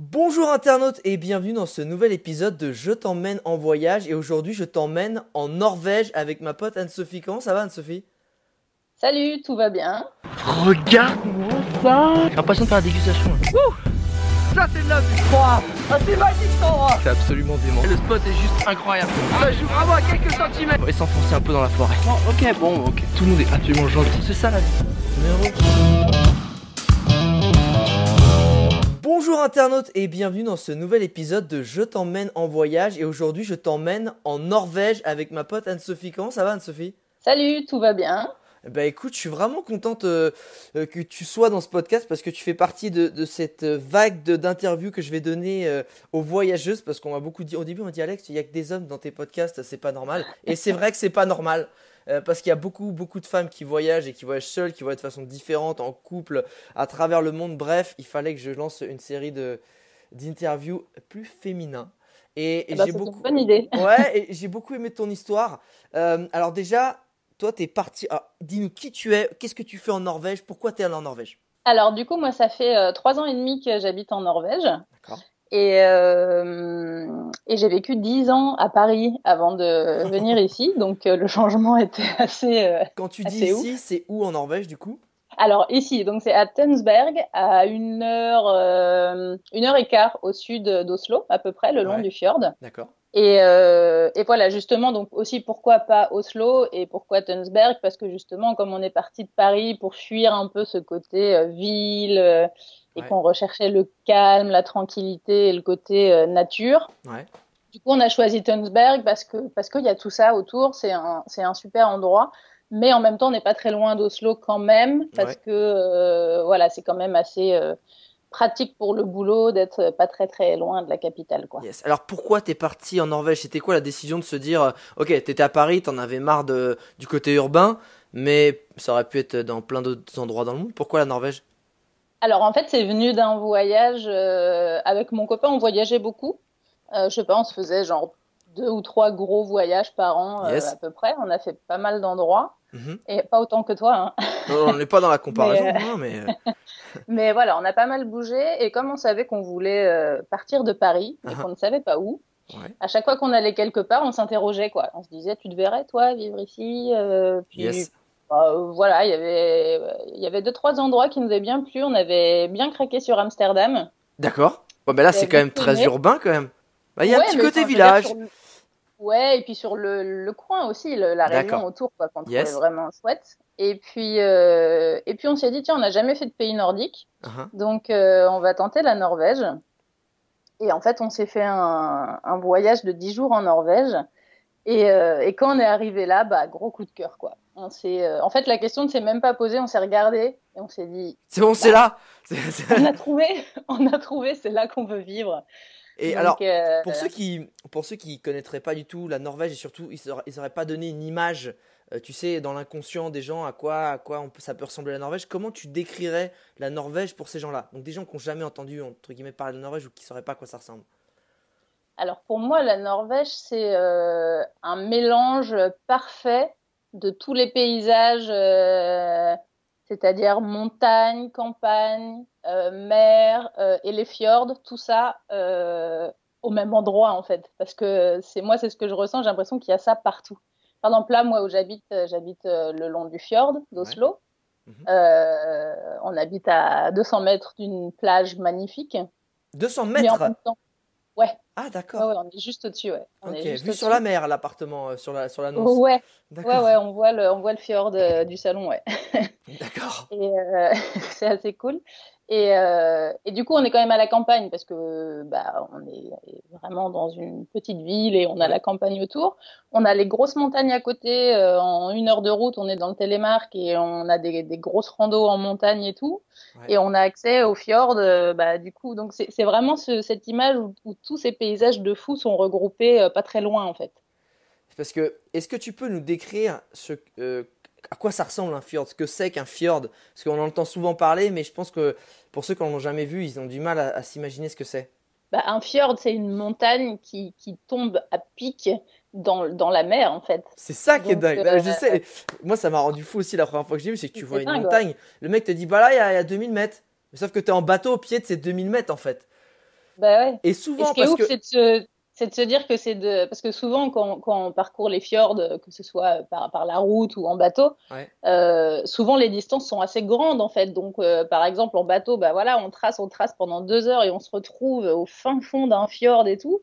Bonjour internautes et bienvenue dans ce nouvel épisode de Je t'emmène en voyage et aujourd'hui je t'emmène en Norvège avec ma pote Anne-Sophie. Comment ça va Anne-Sophie? Salut, tout va bien Regarde-moi ça J'ai l'impression de faire la dégustation. Ça c'est de la vue Froid Ah c'est magique cet endroit C'est absolument dément. Le spot est juste incroyable. Ça joue vraiment à quelques centimètres On va s'enfoncer un peu dans la forêt. Bon, ok, bon, ok. Tout le monde est absolument gentil. C'est ça la vie. Bonjour internautes et bienvenue dans ce nouvel épisode de Je t'emmène en voyage et aujourd'hui je t'emmène en Norvège avec ma pote Anne-Sophie. Comment ça va Anne-Sophie? Salut, tout va bien Bah écoute, je suis vraiment contente euh, euh, que tu sois dans ce podcast parce que tu fais partie de, de cette euh, vague d'interviews que je vais donner euh, aux voyageuses parce qu'on m'a beaucoup dit au début on m'a dit Alex, il y a que des hommes dans tes podcasts, c'est pas normal. Et c'est vrai que c'est pas normal. Euh, parce qu'il y a beaucoup beaucoup de femmes qui voyagent et qui voyagent seules, qui voyagent de façon différente, en couple, à travers le monde. Bref, il fallait que je lance une série de d'interviews plus féminins. Et, et Eh ben, j'ai C'est beaucoup une bonne idée. Ouais, j'ai beaucoup aimé ton histoire. Euh, alors déjà, toi, t'es parti. alors, Dis-nous qui tu es, qu'est-ce que tu fais en Norvège, pourquoi t'es allé en Norvège? Alors du coup, moi, ça fait euh, trois ans et demi que j'habite en Norvège. Et, euh, et j'ai vécu dix ans à Paris avant de venir ici. Donc euh, le changement était assez... euh, Quand tu dis ici, c'est où en Norvège du coup? Alors ici, donc c'est à Tønsberg, à une heure, une heure et quart au sud d'Oslo, à peu près, le long Ouais. du fjord. D'accord. Et, euh, et voilà, justement, donc aussi pourquoi pas Oslo et pourquoi Tønsberg? Parce que justement, comme on est parti de Paris pour fuir un peu ce côté euh, ville euh, et Ouais. qu'on recherchait le calme, la tranquillité et le côté euh, nature, Ouais. du coup, on a choisi Tønsberg parce que parce qu'il y a tout ça autour. C'est un c'est un super endroit, mais en même temps, on n'est pas très loin d'Oslo quand même parce Ouais. que euh, voilà, c'est quand même assez euh, pratique pour le boulot d'être pas très très loin de la capitale, quoi. Yes. Alors pourquoi t'es parti en Norvège? C'était quoi la décision de se dire, euh, ok, t'étais à Paris, t'en avais marre de, du côté urbain, mais ça aurait pu être dans plein d'autres endroits dans le monde? Pourquoi la Norvège? Alors en fait, c'est venu d'un voyage euh, avec mon copain. On voyageait beaucoup. Euh, je sais pas, on se faisait genre deux ou trois gros voyages par an euh, à peu près. On a fait pas mal d'endroits Mhm. et pas autant que toi. Hein. Non, On n'est pas dans la comparaison, Mais, euh, hein, mais euh, Mais voilà, on a pas mal bougé. Et comme on savait qu'on voulait euh, partir de Paris et Ah. qu'on ne savait pas où, Ouais. à chaque fois qu'on allait quelque part, on s'interrogeait quoi. On se disait, tu te verrais toi vivre ici Euh, Puis yes. bah, euh, voilà, il y avait il y avait deux trois endroits qui nous avaient bien plu. On avait bien craqué sur Amsterdam. D'accord. Bon, ben là, c'est quand même très aimé. urbain quand même. Bah, Il y a un Ouais, petit côté village. sur Ouais, et puis sur le, le coin aussi, le- la région autour, quoi, qu'on trouvait Yes. vraiment chouette. Et puis, euh, et puis on s'est dit, tiens, on n'a jamais fait de pays nordique, Uh-huh. donc euh, on va tenter la Norvège. Et en fait, on s'est fait un, un voyage de 10 jours en Norvège. Et, euh, et quand on est arrivé là, bah, gros coup de cœur, quoi. On s'est, euh, en fait, la question ne s'est même pas posée, on s'est regardé et on s'est dit, C'est bon, c'est là. C'est- c'est- on a trouvé, on a trouvé, c'est là qu'on veut vivre. Et Donc, alors, euh, Pour ceux qui pour ceux qui connaîtraient pas du tout la Norvège et surtout ils auraient, ils auraient pas donné une image, euh, tu sais, dans l'inconscient des gens à quoi à quoi on peut- ça peut ressembler la Norvège. Comment tu décrirais la Norvège pour ces gens-là? Donc des gens qui ont jamais entendu entre guillemets parler de la Norvège ou qui sauraient pas à quoi ça ressemble. Alors pour moi, la Norvège, c'est euh, un mélange parfait de tous les paysages, c'est-à-dire montagne, campagne, euh, mer euh, et les fjords, tout ça euh, au même endroit en fait. Parce que c'est moi, c'est ce que je ressens. J'ai l'impression qu'il y a ça partout. Par exemple, là, moi où j'habite, j'habite le long du fjord d'Oslo. Mhm. On habite à 200 mètres d'une plage magnifique. 200 Mais en mètres? temps, Ah ouais, d'accord. ouais, on est juste au-dessus. Ouais. On ok. est juste Vu sur au-dessus. la mer l'appartement euh, sur la sur l'annonce. Ouais, ouais, D'accord. ouais, on voit le, on voit le fjord euh, du salon, ouais. D'accord. Et euh, c'est assez cool. Et, euh, et du coup, on est quand même à la campagne parce que bah, on est vraiment dans une petite ville et on a la campagne autour. On a les grosses montagnes à côté. euh, en une heure de route, on est dans le Télémark et on a des, des grosses randos en montagne et tout. Ouais. Et on a accès au fjord, euh, bah, du coup. Donc c'est vraiment ce- cette image où, où tous ces paysages de fou sont regroupés euh, pas très loin en fait. Parce que est-ce que tu peux nous décrire ce à quoi ça ressemble un fjord, ce que c'est qu'un fjord Parce qu'on en entend souvent parler, mais je pense que pour ceux qui n'en ont jamais vu, ils ont du mal à, à s'imaginer ce que c'est. Bah, un fjord, c'est une montagne qui, qui tombe à pic dans, dans la mer, en fait. C'est ça qui est dingue. euh, je sais, moi ça m'a rendu fou aussi la première fois que j'ai vu, c'est que tu vois une montagne, le mec te dit bah là il y, a- y a 2000 mètres. Sauf que tu es en bateau au pied de ces 2000 mètres en fait. Bah ouais. Et souvent, Et ce qui est parce ouf, que. c'est de, se- c'est de se dire que c'est de. Parce que souvent, quand, quand on parcourt les fjords, que ce soit par, par la route ou en bateau, Ouais. euh, souvent les distances sont assez grandes en fait. Donc, euh, par exemple, en bateau, bah voilà, on trace, on trace pendant deux heures et on se retrouve au fin fond d'un fjord et tout.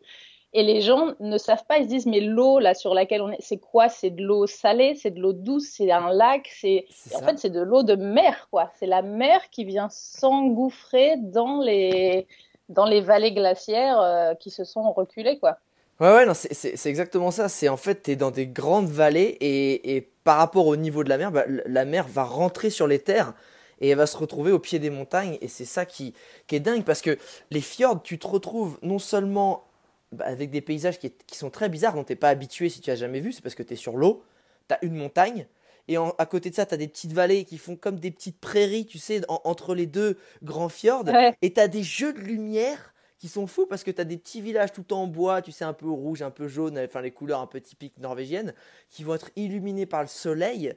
Et les gens ne savent pas, ils se disent, mais l'eau là sur laquelle on est, c'est quoi? C'est de l'eau salée, c'est de l'eau douce, c'est un lac, c'est. En fait, c'est de l'eau de mer, quoi. C'est la mer qui vient s'engouffrer dans les, dans les vallées glaciaires euh, qui se sont reculées, quoi. Ouais, ouais, non, c'est- exactement ça. C'est en fait, t'es dans des grandes vallées et, et par rapport au niveau de la mer, bah, la mer va rentrer sur les terres et elle va se retrouver au pied des montagnes. Et c'est ça qui, qui est dingue parce que les fjords, tu te retrouves non seulement bah, avec des paysages qui, qui sont très bizarres, dont t'es pas habitué si tu as jamais vu, c'est parce que t'es sur l'eau, t'as une montagne. Et en- à côté de ça, t'as des petites vallées qui font comme des petites prairies, tu sais, en- entre les deux grands fjords. Ouais. Et t'as des jeux de lumière qui sont fous parce que t'as des petits villages tout en bois, tu sais, un peu rouge, un peu jaune, enfin les couleurs un peu typiques norvégiennes, qui vont être illuminés par le soleil,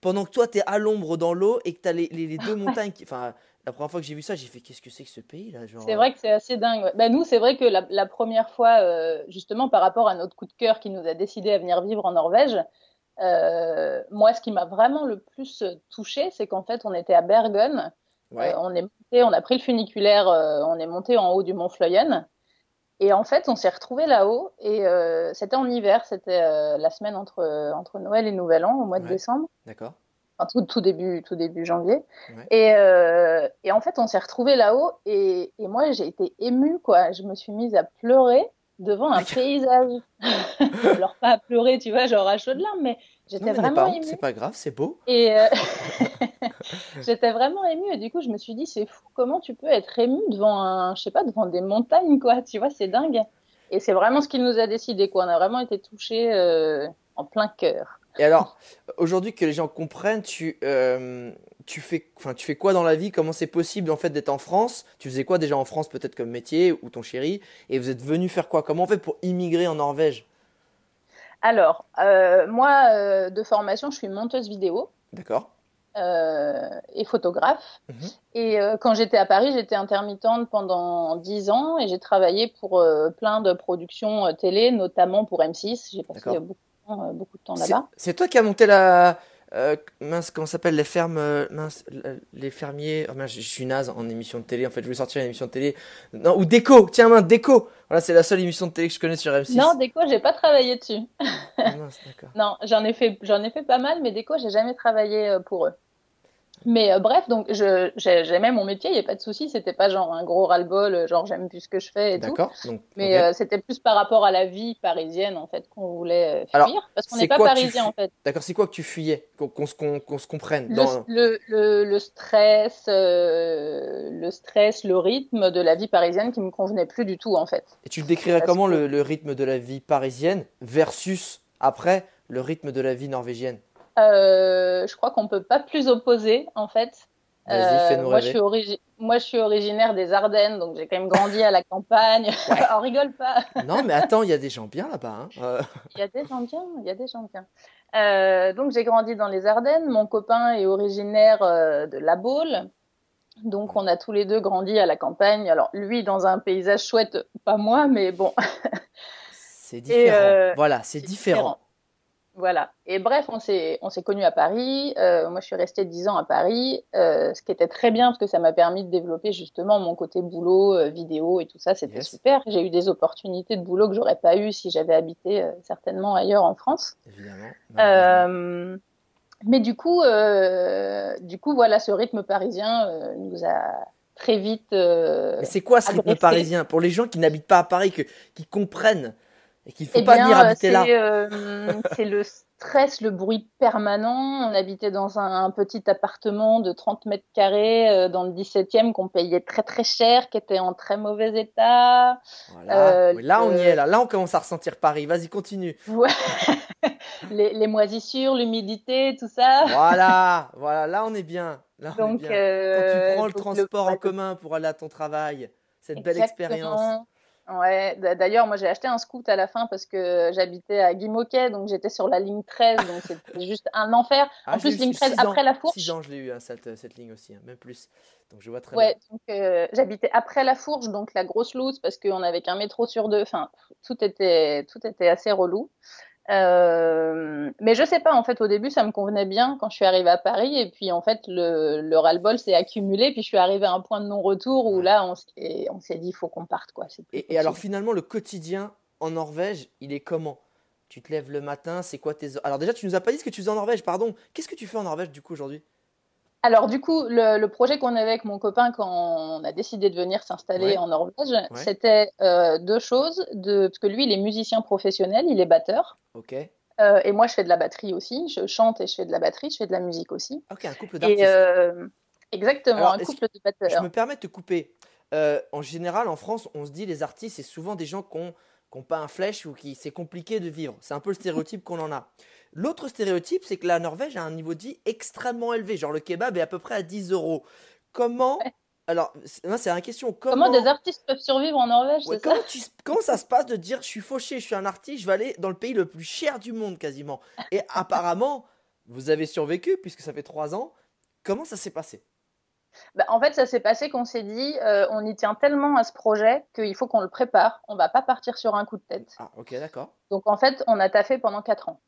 pendant que toi t'es à l'ombre dans l'eau et que t'as les, les, les deux montagnes. Enfin, la première fois que j'ai vu ça, j'ai fait qu'est-ce que c'est que ce pays là genre, C'est vrai que c'est assez dingue. ouais. Bah, nous, c'est vrai que la, la première fois, euh, justement par rapport à notre coup de cœur qui nous a décidé à venir vivre en Norvège, euh, moi, ce qui m'a vraiment le plus touché, c'est qu'en fait, on était à Bergen. Ouais. Euh, on est monté, on a pris le funiculaire, euh, on est monté en haut du mont Fløyen. Et en fait, on s'est retrouvé là-haut. Et c'était en hiver, c'était la semaine entre, entre Noël et Nouvel An, au mois de Ouais. décembre. D'accord. Enfin, tout, tout début, tout début janvier. Ouais. Et, et en fait, on s'est retrouvés là-haut et, et moi, j'ai été émue, quoi. Je me suis mise à pleurer devant un paysage. Alors, pas à pleurer, tu vois, genre à chaudes larmes, mais j'étais vraiment émue. c'est pas grave, c'est beau. Et euh, j'étais vraiment émue. Et du coup, je me suis dit, c'est fou, comment tu peux être émue devant un, je sais pas, devant des montagnes, quoi. Tu vois, c'est dingue. Et c'est vraiment ce qui nous a décidé, quoi. On a vraiment été touchés euh, en plein cœur. Et alors, aujourd'hui que les gens comprennent, tu, euh, tu, fais, enfin, tu fais quoi dans la vie? Comment c'est possible en fait d'être en France? Tu faisais quoi déjà en France peut-être comme métier ou ton chéri? Et vous êtes venu faire quoi? Comment on fait pour immigrer en Norvège? Alors, euh, moi, euh, de formation, je suis monteuse vidéo. D'accord euh, et photographe. Mhm. Et euh, quand j'étais à Paris, j'étais intermittente pendant 10 ans et j'ai travaillé pour euh, plein de productions télé, notamment pour M6. J'ai passé beaucoup, de temps, beaucoup de temps là-bas. C'est toi qui as monté la. Euh, mince, comment s'appelle Les fermes. euh, mince, la- les fermiers. Oh, mince, je suis naze en émission de télé. En fait, je voulais sortir une émission de télé. Non, ou Déco Tiens, mince, Déco Voilà, c'est la seule émission de télé que je connais sur M6. Non, déco, j'ai pas travaillé dessus. Ah, mince. Non, j'en ai fait, j'en ai fait pas mal, mais déco, j'ai jamais travaillé euh, pour eux. Mais euh, bref, donc j'aimais mon métier, il n'y a pas de souci, c'était pas genre un gros ras-le-bol, euh, genre j'aime plus ce que je fais et tout. Donc, Mais euh, c'était plus par rapport à la vie parisienne en fait qu'on voulait Alors, fuir, parce qu'on n'est pas parisien en fait. D'accord, c'est quoi que tu fuyais Qu'on se, comprenne. Le, Dans... le, le, le stress, euh, le stress, le rythme de la vie parisienne qui me convenait plus du tout en fait. Et tu le décrirais Parce comment le, rythme de la vie parisienne versus après le rythme de la vie norvégienne? Je crois qu'on peut pas plus opposer en fait. Euh, moi, je suis origi- moi, je suis originaire des Ardennes, donc j'ai quand même grandi à la campagne. On rigole pas. Non, mais attends, il y a des gens bien là-bas. hein. Euh, Il y a des gens bien, il y a des gens bien. Euh, donc j'ai grandi dans les Ardennes. Mon copain est originaire euh, de La Baule. Donc on a tous les deux grandi à la campagne. Alors lui dans un paysage chouette, pas moi, mais bon, c'est différent. euh, voilà, c'est différent. Voilà. Et bref, on s'est on s'est connus à Paris. Euh, moi, je suis restée dix ans à Paris, euh, ce qui était très bien parce que ça m'a permis de développer justement mon côté boulot, euh, vidéo et tout ça. C'était Yes. super. J'ai eu des opportunités de boulot que j'aurais pas eu si j'avais habité certainement ailleurs en France. Évidemment. mais du coup, du coup, voilà, ce rythme parisien nous a très vite. Mais c'est quoi ce rythme parisien? Pour les gens qui n'habitent pas à Paris, que, qui comprennent et qu'il ne faut eh pas bien, venir habiter là. c'est, euh, c'est le stress, le bruit permanent. On habitait dans un, un petit appartement de 30 mètres carrés euh, dans le 17e qu'on payait très très cher, qui était en très mauvais état. Voilà. euh, Oui, là, on y est. Là. là, on commence à ressentir Paris. Vas-y, continue. Ouais. les, les moisissures, l'humidité, tout ça. Voilà, voilà. Là, on est bien. Là, on est Donc, bien. euh, Quand tu prends le transport en commun pour aller à ton travail, cette belle expérience. Ouais, d'ailleurs, moi j'ai acheté un scoot à la fin parce que j'habitais à Guimauquet, donc j'étais sur la ligne 13, donc c'était juste un enfer. Ah, en plus, ligne 13 après la Fourche. 6 ans, je l'ai eu, hein, cette, cette, ligne aussi, hein, même plus. Donc je vois très ouais, bien. donc euh, j'habitais après la Fourche, donc la grosse loose parce qu'on avait qu'un métro sur deux. Enfin, tout était, tout était assez relou. Euh, mais je sais pas, en fait, au début, ça me convenait bien quand je suis arrivée à Paris. Et puis, en fait, le, le ras-le-bol s'est accumulé. Puis, je suis arrivée à un point de non-retour où là, on s'est dit, il faut qu'on parte. Quoi. Et, et, alors, finalement, le quotidien en Norvège, il est comment? Tu te lèves le matin, c'est quoi tes. Alors, déjà, tu nous as pas dit ce que tu faisais en Norvège, pardon. Qu'est-ce que tu fais en Norvège, du coup, aujourd'hui? Alors du coup, le, le projet qu'on avait avec mon copain quand on a décidé de venir s'installer Ouais. en Norvège, Ouais. c'était euh, deux choses. De, parce que lui, il est musicien professionnel, il est batteur. Ok. Euh, et moi, je fais de la batterie aussi. Je chante et je fais de la batterie, je fais de la musique aussi. Ok, un couple d'artistes. Euh, exactement, Alors, un couple de Je batteurs. me permets de te couper. En général, en France, on se dit les artistes, c'est souvent des gens qui n'ont pas un flèche ou qui c'est compliqué de vivre. C'est un peu le stéréotype qu'on en a. L'autre stéréotype, c'est que la Norvège a un niveau de vie extrêmement élevé. Genre le kebab est à peu près à 10 euros. Comment Alors, c'est- la question. Comment, Comment des artistes peuvent survivre en Norvège, Ouais, ça tu- comment ça se passe de dire je suis fauché, je suis un artiste, je vais aller dans le pays le plus cher du monde quasiment Et apparemment, vous avez survécu puisque ça fait trois ans. Comment ça s'est passé? Bah, En fait, ça s'est passé qu'on s'est dit, euh, on y tient tellement à ce projet qu'il faut qu'on le prépare. On va pas partir sur un coup de tête. Ah, ok, d'accord. Donc en fait, on a taffé pendant quatre ans.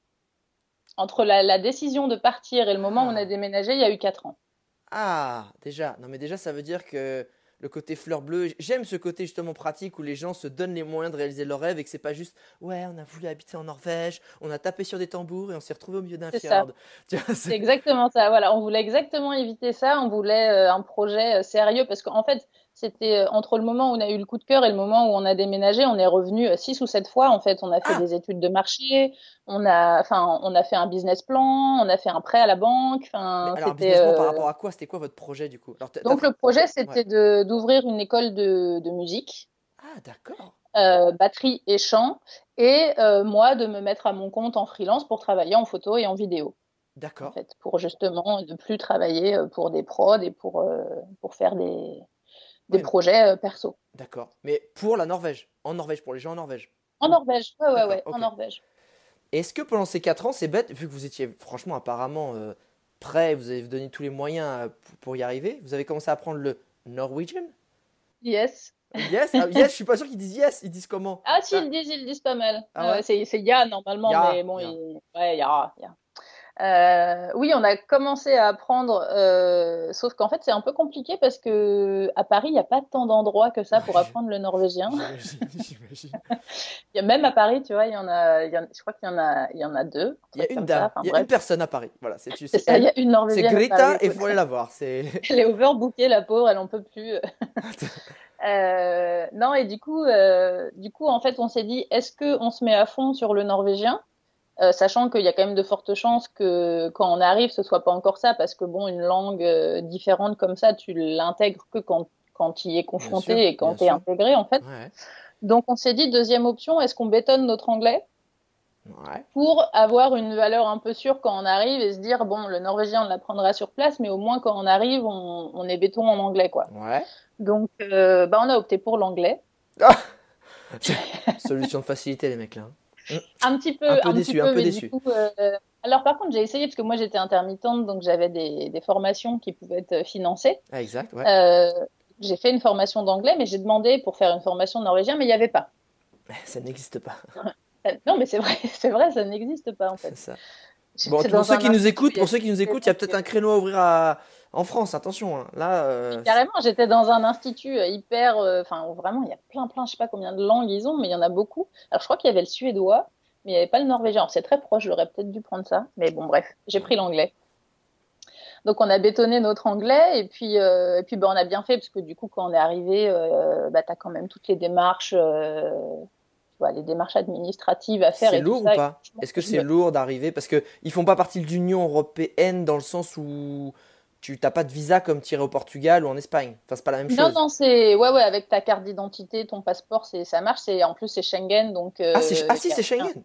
Entre la, la décision de partir et le moment où on Ah. a déménagé, il y a eu quatre ans. Ah, déjà. Non, mais déjà, ça veut dire que le côté fleur bleue, j'aime ce côté justement pratique où les gens se donnent les moyens de réaliser leurs rêves et que c'est pas juste, ouais, on a voulu habiter en Norvège, on a tapé sur des tambours et on s'est retrouvé au milieu d'un fjord. C'est- exactement ça. Voilà, on voulait exactement éviter ça. On voulait euh, un projet euh, sérieux parce qu'en fait, c'était euh, entre le moment où on a eu le coup de cœur et le moment où on a déménagé, on est revenu euh, six ou sept fois. En fait, on a fait Ah. des études de marché, on a, enfin, on a fait un business plan, on a fait un prêt à la banque. Enfin, alors, c'était, businessment, par euh, rapport à quoi? C'était quoi votre projet du coup? Alors, Donc le projet, c'était d'ouvrir une école de, de musique. Ah, d'accord. euh, batterie et chant, et euh, moi de me mettre à mon compte en freelance pour travailler en photo et en vidéo, en D'accord. fait, pour justement ne plus travailler pour des prods et pour, euh, pour faire des, des projets euh, perso. D'accord. Mais pour la Norvège, en Norvège, pour les gens en Norvège. En Norvège, ouais, ouais, ouais, en Norvège. Est-ce que pendant ces 4 ans, c'est bête, vu que vous étiez franchement apparemment euh, prêt, vous avez donné tous les moyens euh, pour, y arriver, vous avez commencé à apprendre le Norwegian? Yes. Yes, ah, yes, je suis pas sûr qu'ils disent yes, ils disent comment? Ah, si, Ah. ils disent, ils disent pas mal. Ah ouais c'est c'est Ya normalement, Ya, mais bon, Ya. il- ouais, Ya, Ya. Euh, oui, on a commencé à apprendre, euh, sauf qu'en fait, c'est un peu compliqué parce que à Paris, il n'y a pas tant d'endroits que ça pour apprendre le norvégien. J'imagine, même à Paris, tu vois, il y en a, il y en- je crois qu'il y en a, il y en a deux. Il y a une dame, enfin, il y a bref. une personne à Paris. Voilà, c'est tu- C'est c'est ça, il y a une C'est Norvégienne. à Greta Paris, et faut aller la voir. C'est Elle est overbookée, la pauvre, elle en peut plus. Euh, non, et du coup, euh, du coup, en fait, on s'est dit, est-ce que on se met à fond sur le norvégien, euh, sachant qu'il y a quand même de fortes chances que quand on arrive, ce soit pas encore ça, parce que bon, une langue euh, différente comme ça, tu l'intègres que quand quand tu y es confronté sûr, et quand tu es sûr. intégré, en fait. ouais, Donc, on s'est dit, deuxième option, est-ce qu'on bétonne notre anglais ouais. pour avoir une valeur un peu sûre quand on arrive et se dire bon le norvégien on l'apprendra sur place mais au moins quand on arrive on, on est béton en anglais quoi ouais. donc euh, bah on a opté pour l'anglais Solution de facilité les mecs là. Un petit peu Un peu un déçu, petit un peu, peu mais du déçu. coup, euh, alors par contre j'ai essayé parce que moi j'étais intermittente donc j'avais des, des formations qui pouvaient être financées Ah, exact, ouais. Euh, j'ai fait une formation d'anglais mais j'ai demandé pour faire une formation de norvégien mais il n'y avait pas Ça n'existe pas. Euh, non mais c'est vrai c'est vrai ça n'existe pas en fait C'est ça. Bon, pour ceux qui nous écoutent, pour ceux qui nous écoutent, il y a peut-être un créneau à ouvrir à... en France. Attention, hein. là. euh, Carrément, j'étais dans un institut euh, hyper. euh, Enfin, vraiment, il y a plein, plein, je sais pas combien de langues ils ont, mais il y en a beaucoup. Alors, je crois qu'il y avait le suédois, mais il n'y avait pas le norvégien. Alors, c'est très proche, j'aurais peut-être dû prendre ça. Mais bon, bref, j'ai pris l'anglais. Donc, on a bétonné notre anglais, et puis, euh, et puis bah, on a bien fait, parce que du coup, quand on est arrivé, bah, tu as quand même toutes les démarches. vois, les démarches administratives à faire. C'est tout lourd ou pas? Est-ce que c'est lourd d'arriver? Parce qu'ils font pas partie de l'Union européenne dans le sens où tu n'as pas de visa comme tirer au Portugal ou en Espagne. Enfin, c'est pas la même Non, chose. non, c'est ouais, ouais, avec ta carte d'identité, ton passeport, c'est ça marche. C'est en plus c'est Schengen, donc. Ah, euh, ah, si, il y a c'est. Schengen.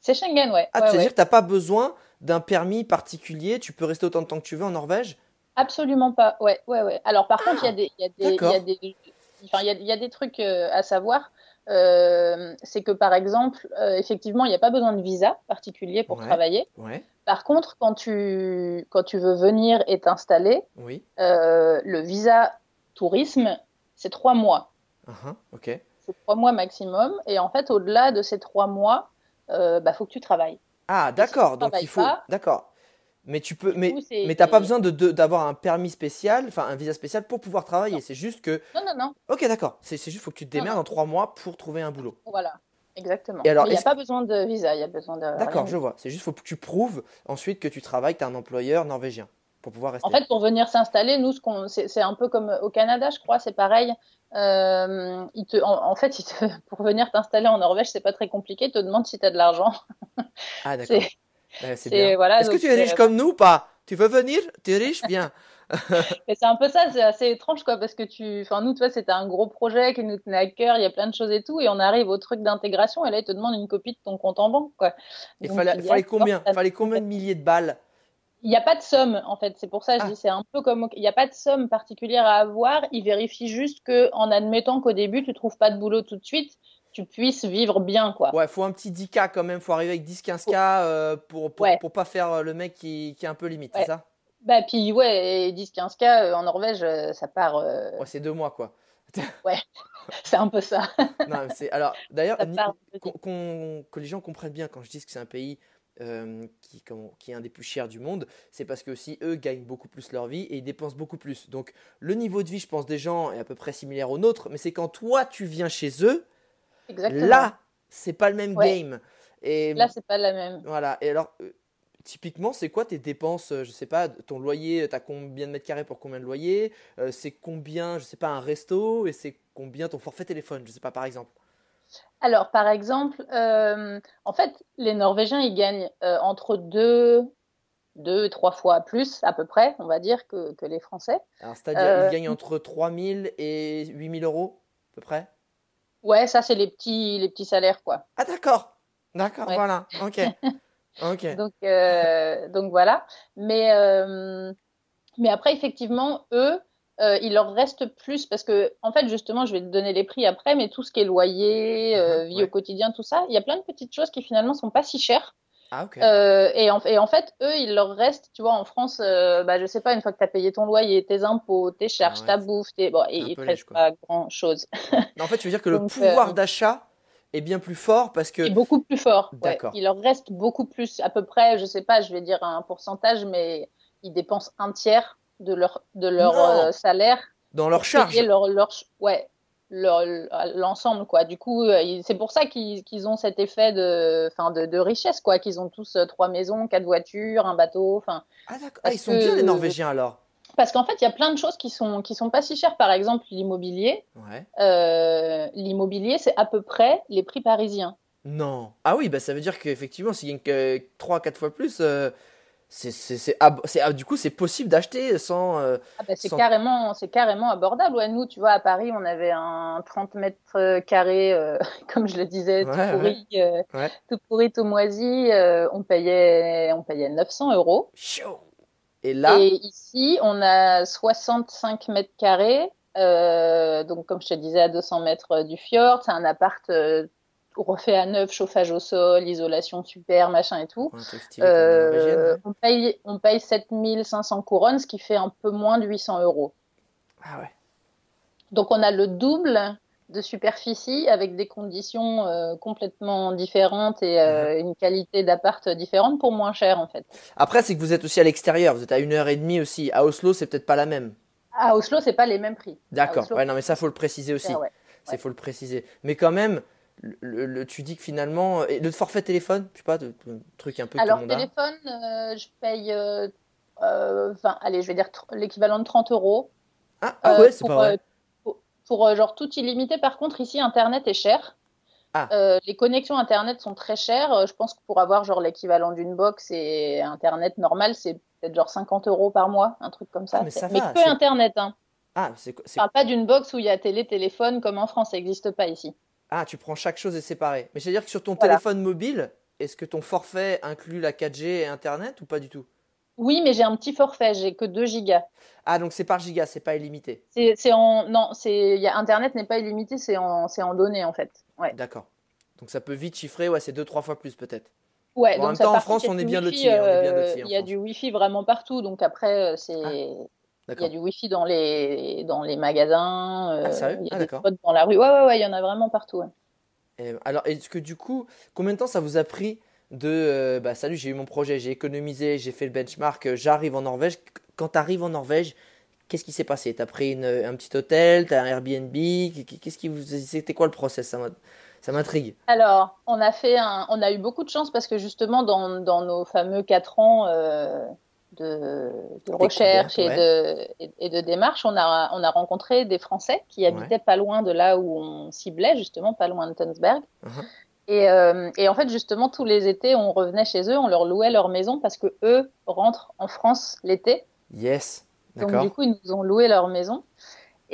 C'est Schengen, ouais. Ah, ouais, c'est-à-dire ouais. que tu n'as pas besoin d'un permis particulier. Tu peux rester autant de temps que tu veux en Norvège. Absolument pas. Ouais, ouais, ouais. Alors par contre, il y a des, il y a des, y a des, enfin, il y a, y a des trucs euh, à savoir. Euh, c'est que par exemple, euh, effectivement, il n'y a pas besoin de visa particulier pour Ouais. travailler. Ouais. Par contre, quand tu, quand tu veux venir et t'installer, Oui. euh, le visa tourisme, c'est trois mois. Uh-huh. C'est trois mois maximum. Et en fait, au-delà de ces trois mois, il bah, faut que tu travailles. Ah, d'accord. Donc il faut. D'accord. Mais tu peux. Mais coup, c'est- mais t'as pas besoin de d'avoir un permis spécial, enfin un visa spécial pour pouvoir travailler. C'est juste que. Non, non, non. Ok, d'accord. C'est juste faut que tu te démerdes en trois mois pour trouver un boulot. Voilà. Exactement. Et alors, Mais il n'y a pas besoin de visa, il y a besoin de. D'accord, je vois. C'est juste faut que tu prouves ensuite que tu travailles, que tu as un employeur norvégien pour pouvoir rester. En fait, pour venir s'installer, nous, c'est, un peu comme au Canada, je crois, c'est pareil. Euh, il te, en, en fait, il te, pour venir t'installer en Norvège, c'est pas très compliqué. Il te demande si tu as de l'argent. ah, d'accord. Ouais, c'est c'est- bien. voilà, Est-ce que tu es riche c'est- comme nous ou pas? Tu veux venir? Tu es riche? Bien. c'est un peu ça, c'est assez étrange, quoi, parce que tu, enfin, nous, tu vois, c'était un gros projet qui nous tenait à cœur. Il y a plein de choses et tout, et on arrive au truc d'intégration, et là, il te demande une copie de ton compte en banque, quoi. Il fallait, fallait ah, combien Fallait combien de milliers de balles? Il n'y a pas de somme, en fait. C'est pour ça que je Ah. dis c'est un peu comme. Il n'y a pas de somme particulière à avoir. Il vérifie juste que, en admettant qu'au début, tu trouves pas de boulot tout de suite, tu puisses vivre bien, quoi. Ouais, faut un petit 10K quand même. Faut arriver avec 10-15K euh, pour, pour, Ouais. pour pas faire euh, le mec qui, qui est un peu limite, Ouais. c'est ça? Bah, puis, ouais, et 10-15 cas euh, en Norvège, ça part. euh, Ouais, c'est deux mois quoi. C'est un peu ça. Non, c'est alors d'ailleurs qu'on- qu'on- que les gens comprennent bien quand je dis que c'est un pays euh, qui, comment- qui est un des plus chers du monde, c'est parce que aussi eux gagnent beaucoup plus leur vie et ils dépensent beaucoup plus. Donc le niveau de vie, je pense, des gens est à peu près similaire au nôtre, mais c'est quand toi tu viens chez eux, Exactement. là c'est pas le même Ouais. game. Et Là, c'est pas la même. voilà. Et alors euh, typiquement, c'est quoi tes dépenses euh, Je sais pas, ton loyer, t'as combien de mètres carrés pour combien de loyer Euh, C'est combien, je sais pas, un resto et c'est combien ton forfait téléphone Je sais pas, par exemple? Alors, par exemple, euh, en fait, les Norvégiens, ils gagnent euh, entre deux, deux et trois fois plus, à peu près, on va dire, que, que les Français. Alors, c'est-à-dire, Euh, ils gagnent entre 3000 et 8000 euros, à peu près? Ouais, ça, c'est les petits, les petits salaires, quoi. Ah, d'accord. D'accord, Ouais. voilà. Ok. Donc, euh, donc voilà. Mais, euh, mais après, effectivement, eux, euh, il leur reste plus parce que, en fait, justement, je vais te donner les prix après, mais tout ce qui est loyer, Mhm, vie ouais. au quotidien, tout ça, il y a plein de petites choses qui finalement sont pas si chères. Ah. Euh, et, en, et en fait, eux, il leur reste, tu vois, en France, euh, bah, je sais pas, une fois que tu as payé ton loyer, tes impôts, tes charges, ouais, ta bouffe, tes... bon, il, léger, reste quoi. pas grand chose. Mais en fait, tu veux dire que le pouvoir euh, d'achat est bien plus fort parce que. Et beaucoup plus fort. ouais. Il leur reste beaucoup plus, à peu près, je sais pas, je vais dire un pourcentage, mais ils dépensent un tiers de leur, de leur euh, salaire Dans leur charge. payer leur, leur, ouais, l'ensemble, quoi. Du coup, euh, c'est pour ça qu'ils qu'ils ont cet effet de, enfin, de, de richesse, quoi, qu'ils ont tous euh, trois maisons, quatre voitures, un bateau, enfin. Ah. Ah, ils sont que- bien, les Norvégiens, alors. Parce qu'en fait, il y a plein de choses qui sont, qui sont pas si chères. Par exemple, l'immobilier. Ouais. Euh, l'immobilier, c'est à peu près les prix parisiens. Non. Ah, oui, bah, ça veut dire qu'effectivement, s'ils gagnent que 3-4 fois plus, euh, c'est. ah, du coup, c'est possible d'acheter sans. euh, Ah bah, c'est Sans- carrément, c'est carrément abordable. Ouais, nous, tu vois, à Paris, on avait un 30 mètres carrés, euh, comme je le disais, tout Ouais, pourri, euh, tout pourri, tout moisi. euh, on payait, on payait 900 euros. Et là. Et ici, on a 65 mètres carrés. euh, donc, comme je te disais, à 200 mètres du fjord. C'est un appart euh, refait à neuf, chauffage au sol, isolation super, machin et tout. Ouais, Euh, on, paye, on paye 7500 couronnes, ce qui fait un peu moins de 800 euros. Ah, ouais. Donc on a le double de superficie avec des conditions euh, complètement différentes et euh, une qualité d'appart différente pour moins cher en fait. Après, c'est que vous êtes aussi à l'extérieur. Vous êtes à une heure et demie aussi. À Oslo, c'est peut-être pas la même. À Oslo, c'est pas les mêmes prix. D'accord. Ouais, non, mais ça, faut le préciser aussi. Ouais. C'est faut le préciser. Mais quand même, le, tu dis que finalement, et le forfait téléphone, je sais pas, de, de- truc un peu Alors tout le monde a. téléphone, euh, je paye, euh, euh, 20 allez, je vais dire l'équivalent de 30 euros. Ah, ah ouais, c'est pour, pas vrai. pour, pour, genre tout illimité, par contre, ici, Internet est cher. Ah. Euh, les connexions Internet sont très chères. Je pense que pour avoir genre l'équivalent d'une box et Internet normal, c'est peut-être genre 50 euros par mois, un truc comme ça. Ah, mais ça mais va, que Internet, hein. Ah, c'est- parle pas d'une box où il y a télé, téléphone comme en France, ça n'existe pas ici. Ah, tu prends chaque chose et séparé. Mais c'est-à-dire que sur ton Voilà. téléphone mobile, est-ce que ton forfait inclut la 4G et Internet ou pas du tout? Oui, mais j'ai un petit forfait, j'ai que 2 gigas. Ah, donc c'est par giga, c'est pas illimité. C'est en. Non, c'est. y a- Internet n'est pas illimité, c'est en, c'est en données en fait. Ouais. D'accord. Donc ça peut vite chiffrer, ouais, c'est deux, trois fois plus peut-être. Ouais, Bon, en même temps, en France, contre, on est Wi-Fi, hein, on est bien euh, lotis Il y a France. du Wi-Fi vraiment partout, donc après, euh, c'est. Il y a du Wi-Fi dans les, dans les magasins, euh, Ah, sérieux? il y Ah, a des d'accord. spots dans la rue. Ouais, ouais, ouais, il y en a vraiment partout. ouais. Et, alors, est-ce que du coup, combien de temps ça vous a pris de euh, bah salut, j'ai eu mon projet, j'ai économisé, j'ai fait le benchmark, euh, j'arrive en Norvège. Quand tu arrives en Norvège, qu'est-ce qui s'est passé? T'as pris une- un petit hôtel, t'as un Airbnb? Qu'est-ce qui vous, c'était quoi le process? Ça m'intrigue. Alors, on a fait un, on a eu beaucoup de chance parce que justement dans, dans nos fameux quatre ans euh, de, de recherche et, de, et, de démarche, on a, on a rencontré des Français qui habitaient pas loin de là où on ciblait, justement pas loin de Tønsberg. Uh-huh. Et, euh, et en fait, justement, tous les étés, on revenait chez eux, on leur louait leur maison parce que eux rentrent en France l'été. Yes. Donc du coup, ils nous ont loué leur maison.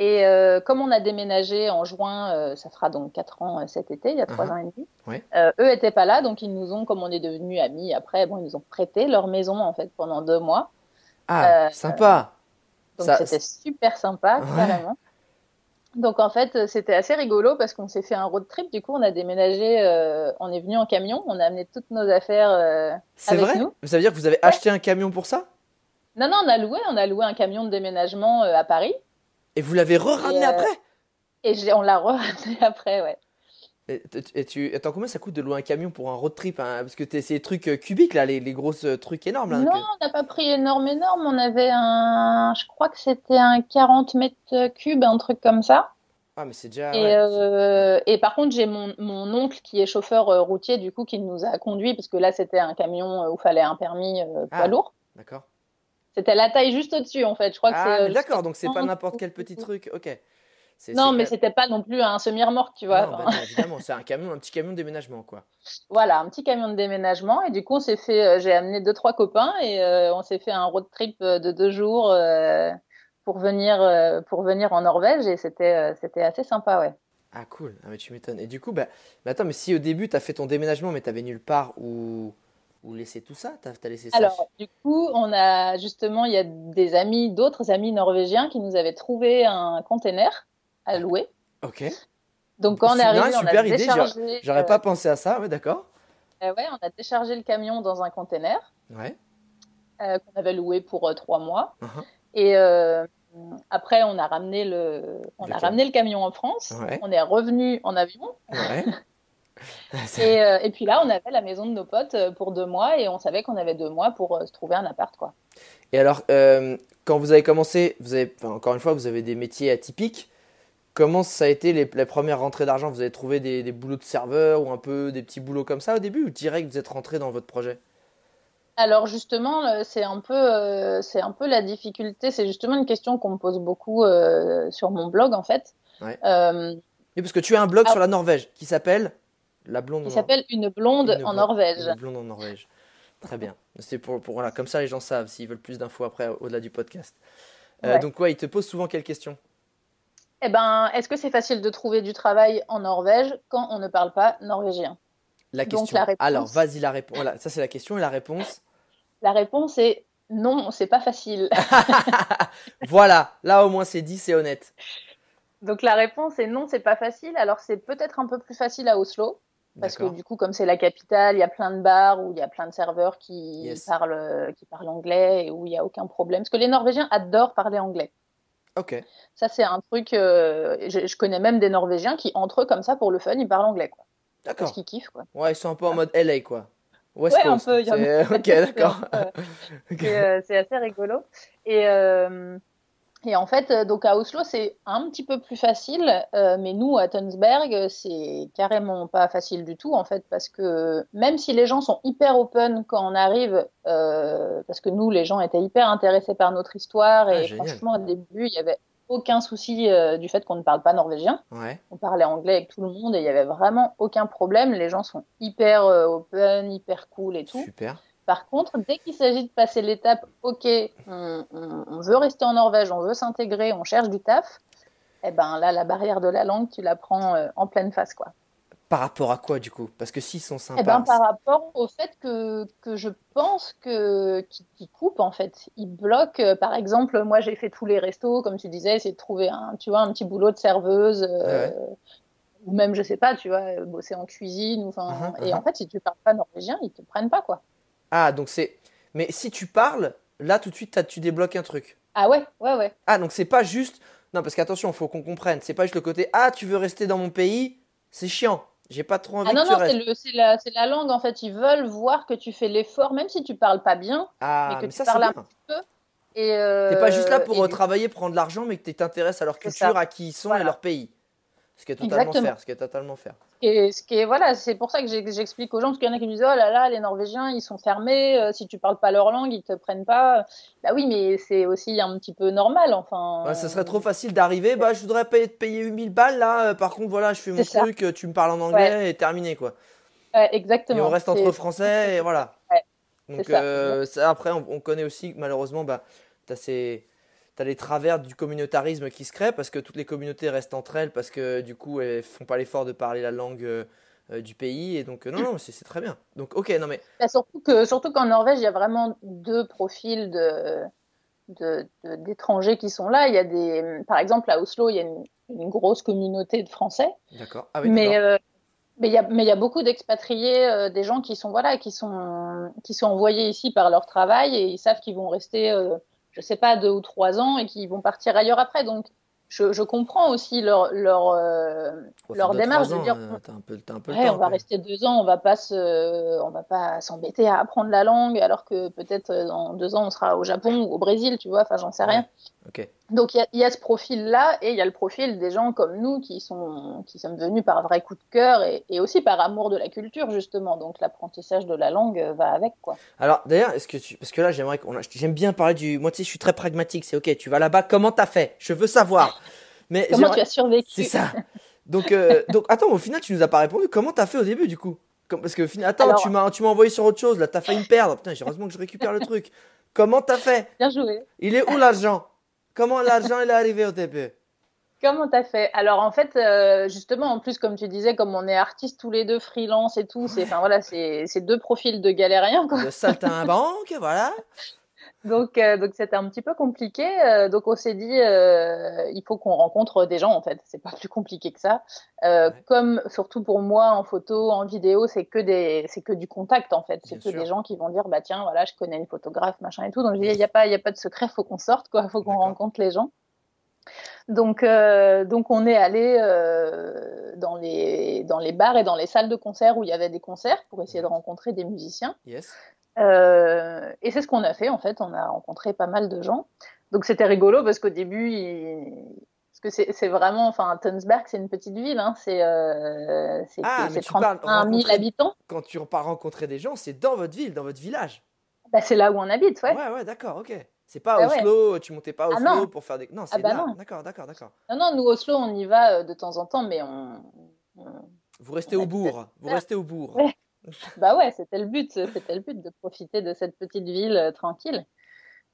Et euh, comme on a déménagé en juin, euh, ça fera donc 4 ans euh, cet été, il y a 3 Uh-huh. ans et demi, eux étaient pas là, donc ils nous ont, comme on est devenus amis après, bon, ils nous ont prêté leur maison en fait pendant deux mois. Ah, sympa. Donc c'était super sympa, Ouais. carrément. Donc en fait, c'était assez rigolo parce qu'on s'est fait un road trip. Du coup, on a déménagé, euh, on est venu en camion, on a amené toutes nos affaires euh, C'est avec vrai? nous. Ça veut dire que vous avez acheté un camion pour ça? Non, non, on a loué, on a loué un camion de déménagement euh, à Paris Et vous l'avez re-ramené euh, après? et j'ai- on l'a ramené après, ouais. Et, et tu, attends, combien ça coûte de louer un camion pour un road trip hein? Parce que t'es- c'est les trucs euh, cubiques là, les, les grosses euh, trucs énormes là. Non, que- on n'a pas pris énorme, énorme. On avait un, je crois que c'était un 40 mètres cubes, un truc comme ça. Ah, mais c'est déjà. et, ouais. euh, et par contre, j'ai mon, mon oncle qui est chauffeur routier, du coup, qui nous a conduits, parce que là, c'était un camion où fallait un permis euh, poids Ah. lourd. D'accord. C'était la taille juste au-dessus, en fait. Je crois que Ah, euh, d'accord, donc c'est pas n'importe quel petit truc. Ok. Non, mais c'était pas non plus un semi-remorque, tu vois. bah non, évidemment, c'est un camion, un petit camion de déménagement quoi. Voilà, un petit camion de déménagement. Et du coup, on s'est fait. euh, j'ai amené deux, trois copains et euh, on s'est fait un road trip de deux jours euh, pour venir pour venir en Norvège et c'était c'était assez sympa, ouais. Ah, cool. Ah, mais tu m'étonnes. Et du coup, bah, mais attends, mais si au début t'as fait ton déménagement, mais t'avais nulle part où, où laisser tout ça, t'as t'as laissé ça. Alors, du coup, on a justement, il y a des amis, d'autres amis norvégiens qui nous avaient trouvé un container à louer. Ok. Donc, quand on est arrivé, on a idée, déchargé. J'aurais euh, pas pensé à ça, ouais, d'accord. euh, ouais, on a déchargé le camion dans un container Ouais. euh, qu'on avait loué pour euh, trois mois. Uh-huh. Et euh, après, on a ramené le, on a camion. ramené le camion en France. Ouais. On est revenu en avion. Ouais. Et, euh, et puis là, on avait la maison de nos potes euh, pour deux mois et on savait qu'on avait deux mois pour euh, se trouver un appart, quoi. Et alors, euh, quand vous avez commencé, vous avez, enfin, encore une fois, vous avez des métiers atypiques. Comment ça a été les, les premières rentrées d'argent? Vous avez trouvé des, des boulots de serveur ou un peu des petits boulots comme ça au début ou direct vous êtes rentré dans votre projet? Alors justement, c'est un peu, euh, c'est un peu la difficulté. C'est justement une question qu'on me pose beaucoup euh, sur mon blog en fait, Ouais. euh, Oui, parce que tu as un blog Ah. sur la Norvège qui s'appelle La Blonde en- s'appelle Une blonde Une en blonde- Norvège. Une blonde en Norvège. Très bien. C'est pour, pour voilà, comme ça les gens savent s'ils veulent plus d'infos après au-delà du podcast. Euh, Ouais. Donc ouais, ils te posent souvent quelles questions? Eh ben, est-ce que c'est facile de trouver du travail en Norvège quand on ne parle pas norvégien? La Donc, question. la réponse- Alors vas-y la réponse. Voilà, ça c'est la question et la réponse? La réponse est non, c'est pas facile. voilà, là au moins c'est dit, c'est honnête. Donc la réponse est non, c'est pas facile. Alors c'est peut-être un peu plus facile à Oslo. Parce que D'accord. du coup, comme c'est la capitale, il y a plein de bars où il y a plein de serveurs qui, Yes. parlent, euh, qui parlent anglais et où il n'y a aucun problème. Parce que les Norvégiens adorent parler anglais. Ok. Ça, c'est un truc. euh, je, je connais même des Norvégiens qui, entre eux, comme ça, pour le fun, ils parlent anglais. Quoi, parce D'accord. qu'ils kiffent. Quoi. Ouais, ils sont un peu en mode LA quoi. West Ouais, un Coast. peu, il y a- Ok, d'accord. C'est euh, c'est assez rigolo. Et, euh, et en fait, euh, donc à Oslo, c'est un petit peu plus facile, euh, mais nous, à Tønsberg, c'est carrément pas facile du tout, en fait, parce que même si les gens sont hyper open quand on arrive, euh, parce que nous, les gens étaient hyper intéressés par notre histoire, Ah, et génial. franchement, au début, il y avait aucun souci euh, du fait qu'on ne parle pas norvégien. Ouais. On parlait anglais avec tout le monde et il y avait vraiment aucun problème. Les gens sont hyper open, hyper cool et tout. Super. Par contre, dès qu'il s'agit de passer l'étape, ok, on, on- on veut rester en Norvège, on veut s'intégrer, on cherche du taf, eh ben là, la barrière de la langue, tu la prends euh, en pleine face, quoi. Par rapport à quoi du coup? Parce que s'ils sont sympas. Eh ben, par rapport au fait que, que je pense que qu'ils coupent en fait, ils bloquent. euh, Par exemple, moi j'ai fait tous les restos, comme tu disais, c'est de trouver un, tu vois, un petit boulot de serveuse, euh, ou même je sais pas, tu vois, bosser en cuisine. ou Mhm, et en fait, si tu parles pas norvégien, ils te prennent pas quoi. Ah, donc c'est. Mais si tu parles, là tout de suite, tu débloques un truc. Ah ouais, ouais, ouais. Ah, donc c'est pas juste. Non, parce qu'attention, faut qu'on comprenne. C'est pas juste le côté Ah, tu veux rester dans mon pays C'est chiant. J'ai pas trop envie Ah non, que tu non, c'est la, c'est la langue en fait. Ils veulent voir que tu fais l'effort, même si tu parles pas bien. Ah, mais que mais tu ça, c'est parles un bien. Et euh, T'es pas juste là pour et euh, travailler, prendre de l'argent, mais que tu t'intéresses à leur culture, à qui ils sont et Voilà. leur pays. Ce qui est totalement Exactement. faire. Ce qui est totalement faire. Et ce qui est, voilà, c'est pour ça que j'explique aux gens, parce qu'il y en a qui me disent, oh là là, les Norvégiens, ils sont fermés, euh, si tu parles pas leur langue, ils te prennent pas. Bah oui, mais c'est aussi un petit peu normal, enfin. Ouais, ça serait trop facile d'arriver. Bah, je voudrais payer, payer 8000 balles là. euh, Par contre, voilà, je fais mon ça. truc. euh, Tu me parles en anglais et terminé quoi. Ouais, Et exactement. on reste entre français et voilà. Ouais, Donc c'est ça. euh, ça, après, on, on connaît aussi malheureusement, bah, t'as ces, t'as les travers du communautarisme qui se créent parce que toutes les communautés restent entre elles parce que du coup, elles font pas l'effort de parler la langue euh, euh, du pays et donc euh, non, non, c'est très bien. Donc ok, non mais Bah, surtout que, surtout qu'en Norvège, il y a vraiment deux profils de, d'étrangers qui sont là. Il y a des, par exemple, à Oslo, il y a une, une grosse communauté de Français. d'accord. Ah oui, mais euh, mais il y a mais il y a beaucoup d'expatriés des gens qui sont voilà qui sont qui sont envoyés ici par leur travail et ils savent qu'ils vont rester je sais pas deux ou trois ans et qu'ils vont partir ailleurs après donc je, je comprends aussi leur leur euh, leur démarche de dire, euh, t'as un peu, t'as un peu le ouais, temps. on va quoi. rester deux ans on va pas se on va pas s'embêter à apprendre la langue alors que peut-être euh, dans deux ans on sera au Japon ou au Brésil tu vois enfin j'en sais rien Ok. Donc il y a, il y a ce profil-là et il y a le profil des gens comme nous qui sont qui sommes venus par vrai coup de cœur et, et aussi par amour de la culture justement. Donc l'apprentissage de la langue va avec quoi. Alors d'ailleurs, est-ce que tu... parce que là j'aimerais qu'on j'aime bien parler du moi tu sais je suis très pragmatique, c'est OK, tu vas là-bas, comment t'as fait? Je veux savoir. Mais Comment tu as survécu? C'est ça. Donc euh, donc attends, au final tu nous as pas répondu. Comment t'as fait au début du coup? Parce que au final attends, Alors- tu m'as tu m'as envoyé sur autre chose là, t'as failli me perdre. Putain, heureusement que je récupère le truc. Comment t'as fait? Bien joué. Il est où l'argent? Comment l'argent est arrivé au début Comment t'as fait? Alors en fait, euh, justement, en plus comme tu disais, comme on est artistes tous les deux, freelance et tout, c'est enfin voilà, c'est c'est deux profils de galériens quoi. Le saltimbanque, voilà. Donc, euh, donc c'était un petit peu compliqué. Euh, donc on s'est dit, euh, il faut qu'on rencontre des gens en fait. C'est pas plus compliqué que ça. Ouais. Comme surtout pour moi en photo, en vidéo, c'est que des, c'est que du contact en fait. C'est que sûr. des gens qui vont dire, bah tiens, voilà, je connais une photographe, machin et tout. Donc je dis, il y a pas, il y a pas de secret, faut qu'on sorte quoi, faut qu'on rencontre les gens. Donc, euh, donc on est allé euh, dans les dans les bars et dans les salles de concert où il y avait des concerts pour essayer de rencontrer des musiciens. Yes. Euh, et c'est ce qu'on a fait en fait. On a rencontré pas mal de gens. Donc c'était rigolo parce qu'au début, il... parce que c'est vraiment, enfin, Tunsberg, c'est une petite ville. Hein, c'est euh, Ah, c'est mais tu parles 31 000 rencontrer- habitants. Quand tu pars rencontrer des gens, c'est dans votre ville, dans votre village. Bah, c'est là où on habite, ouais. Ouais, ouais, d'accord, ok. C'est pas Ah ouais. Oslo, tu montais pas Ah Oslo pour faire des. Non, Ah c'est bah là. non. D'accord, d'accord, d'accord. Non, non, nous Oslo, on y va euh, de temps en temps, mais on, on- Vous restez On au bourg. Vous restez au bourg. Ouais. Bah ouais, c'était le but, c'était le but de profiter de cette petite ville euh, tranquille.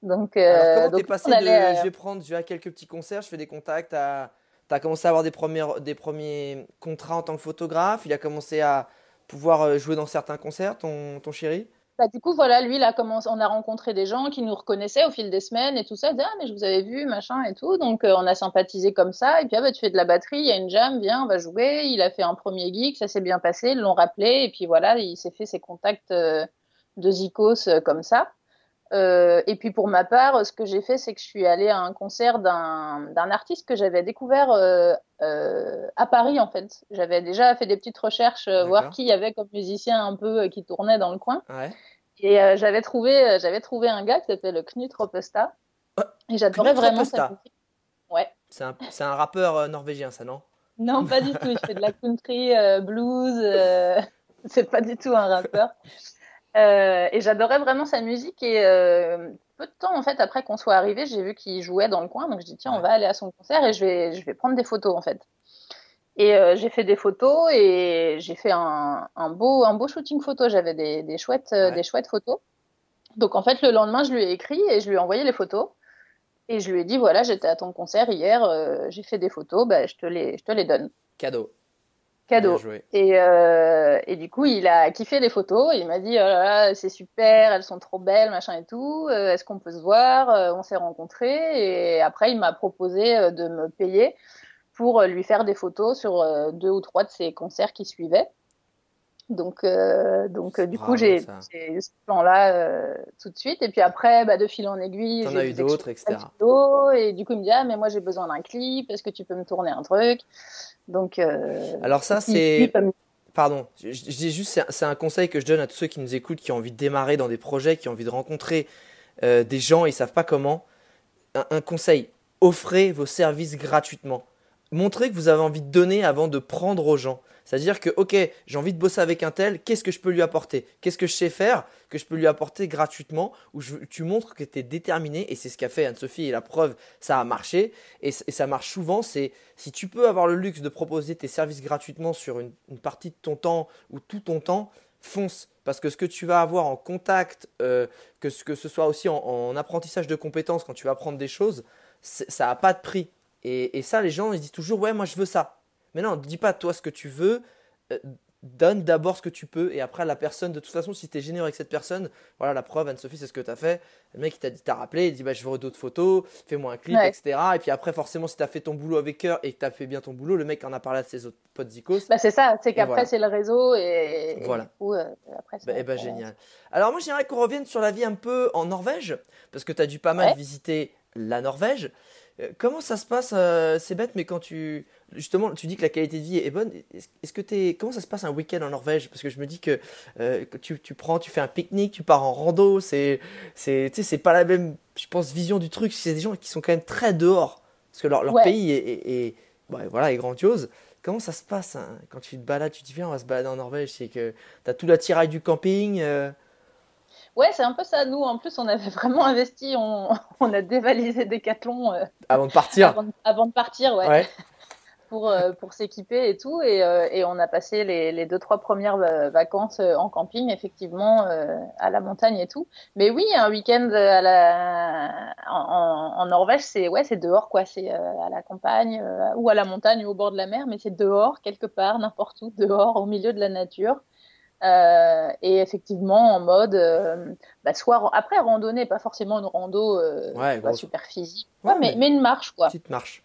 Donc, euh, Alors, comment donc, t'es passé de. euh, Je vais prendre, je vais à quelques petits concerts, je fais des contacts à. T'as commencé à avoir des premiers, des premiers contrats en tant que photographe. Il a commencé à pouvoir jouer dans certains concerts, ton, ton chéri? Bah, du coup, voilà, lui, commencé, on a rencontré des gens qui nous reconnaissaient au fil des semaines et tout ça. Ils disaient, ah, mais je vous avais vu, machin et tout. Donc, euh, on a sympathisé comme ça. Et puis, ah, bah, tu fais de la batterie, il y a une jam, viens, on va jouer. Il a fait un premier gig, ça s'est bien passé, ils l'ont rappelé. Et puis, voilà, il s'est fait ses contacts euh, de Zikos euh, comme ça. Euh, et puis, pour ma part, ce que j'ai fait, c'est que je suis allée à un concert d'un artiste que j'avais découvert euh, euh, à Paris, en fait. J'avais déjà fait des petites recherches, voir qui y avait comme musicien un peu qui tournait dans le coin. Ouais. Et j'avais trouvé, j'avais trouvé un gars qui s'appelle Knut Ropesta. Ah, Et j'adorais vraiment Ropesta. sa musique. Ouais. C'est un, un rappeur norvégien, ça, non? Non, pas du tout. Il fait de la country, blues. C'est pas du tout un rappeur. Euh, et j'adorais vraiment sa musique. Et euh, peu de temps, en fait, après qu'on soit arrivé, j'ai vu qu'il jouait dans le coin. Donc, je dis, tiens, on va aller à son concert et je vais, je vais prendre des photos, en fait. Et euh, j'ai fait des photos et j'ai fait un, un beau, un beau shooting photo. J'avais des, des, chouettes, Ouais. des chouettes photos. Donc, en fait, le lendemain, je lui ai écrit et je lui ai envoyé les photos. Et je lui ai dit, voilà, j'étais à ton concert hier, j'ai fait des photos, bah, je, te les, je te les donne. Cadeau. Cadeau. Et, euh, et, du coup, il a kiffé les photos. Il m'a dit, oh là là, c'est super, elles sont trop belles, machin et tout. Euh, est-ce qu'on peut se voir? Euh, On s'est rencontrés. Et après, il m'a proposé de me payer pour lui faire des photos sur deux ou trois de ses concerts qui suivaient. Donc, donc du coup, j'ai ce plan-là tout de suite. Et puis après, bah, de fil en aiguille, j'ai eu d'autres, etc. Et du coup, il me dit, ah, mais moi, j'ai besoin d'un clip. Est-ce que tu peux me tourner un truc? Donc, euh, alors ça, c'est... Pardon, je, dis juste, c'est un conseil que je donne à tous ceux qui nous écoutent, qui ont envie de démarrer dans des projets, qui ont envie de rencontrer euh, des gens et ils savent pas comment. un, conseil, offrez vos services gratuitement. Montrez que vous avez envie de donner avant de prendre aux gens. C'est-à-dire que, ok, j'ai envie de bosser avec un tel, qu'est-ce que je peux lui apporter? Qu'est-ce que je sais faire que je peux lui apporter gratuitement Où tu montres que tu es déterminé, et c'est ce qu'a fait Anne-Sophie, et la preuve, ça a marché, et, ça marche souvent, c'est si tu peux avoir le luxe de proposer tes services gratuitement sur une, partie de ton temps ou tout ton temps, fonce. Parce que ce que tu vas avoir en contact, euh, que, ce, soit aussi en, apprentissage de compétences, quand tu vas apprendre des choses, ça n'a pas de prix. Et, et, ça, les gens, ils disent toujours, ouais, moi je veux ça. Mais non, dis pas toi ce que tu veux. Euh, donne d'abord ce que tu peux et après la personne, de toute façon, si tu es généreux avec cette personne, voilà la preuve, Anne-Sophie, c'est ce que tu as fait. Le mec, il t'a dit, rappelé, il dit, bah, je veux d'autres photos, fais-moi un clip, etc. Et puis après, forcément, si tu as fait ton boulot avec cœur et que tu as fait bien ton boulot, le mec en a parlé à ses autres potes Zikos. Bah, c'est ça, c'est qu'après, c'est le réseau et, voilà. Euh, après, bah, eh ben, génial. Alors, moi, j'aimerais qu'on revienne sur la vie un peu en Norvège parce que tu as dû pas mal visiter la Norvège. Euh, comment ça se passe C'est bête, mais quand tu justement, tu dis que la qualité de vie est bonne. Est-ce que es, comment ça se passe un week-end en Norvège? Parce que je me dis que, euh, tu, tu, prends, tu fais un pique-nique, tu pars en rando. C'est, c'est, c'est pas la même, je pense, vision du truc. C'est des gens qui sont quand même très dehors, parce que leur, leur pays est, voilà, est grandiose. Comment ça se passe hein? quand tu te balades Tu te dis viens, on va se balader en Norvège. C'est que tu as tout l'attirail du camping. Euh. Ouais, c'est un peu ça. Nous, en plus, on avait vraiment investi. On, on a dévalisé des euh, avant de partir. Avant, avant de partir, ouais. ouais. pour, euh, pour s'équiper et tout. Et, euh, et, on a passé les, les deux, trois premières euh, vacances en camping, effectivement, à la montagne et tout. Mais oui, un week-end à la... en, en Norvège, c'est ouais, c'est dehors, quoi. C'est à la campagne ou à la montagne ou au bord de la mer, mais c'est dehors, quelque part, n'importe où, dehors, au milieu de la nature. Euh, et effectivement en mode bah, soit après randonnée pas forcément une rando ouais, super physique ouais, mais, mais, une marche quoi petite marche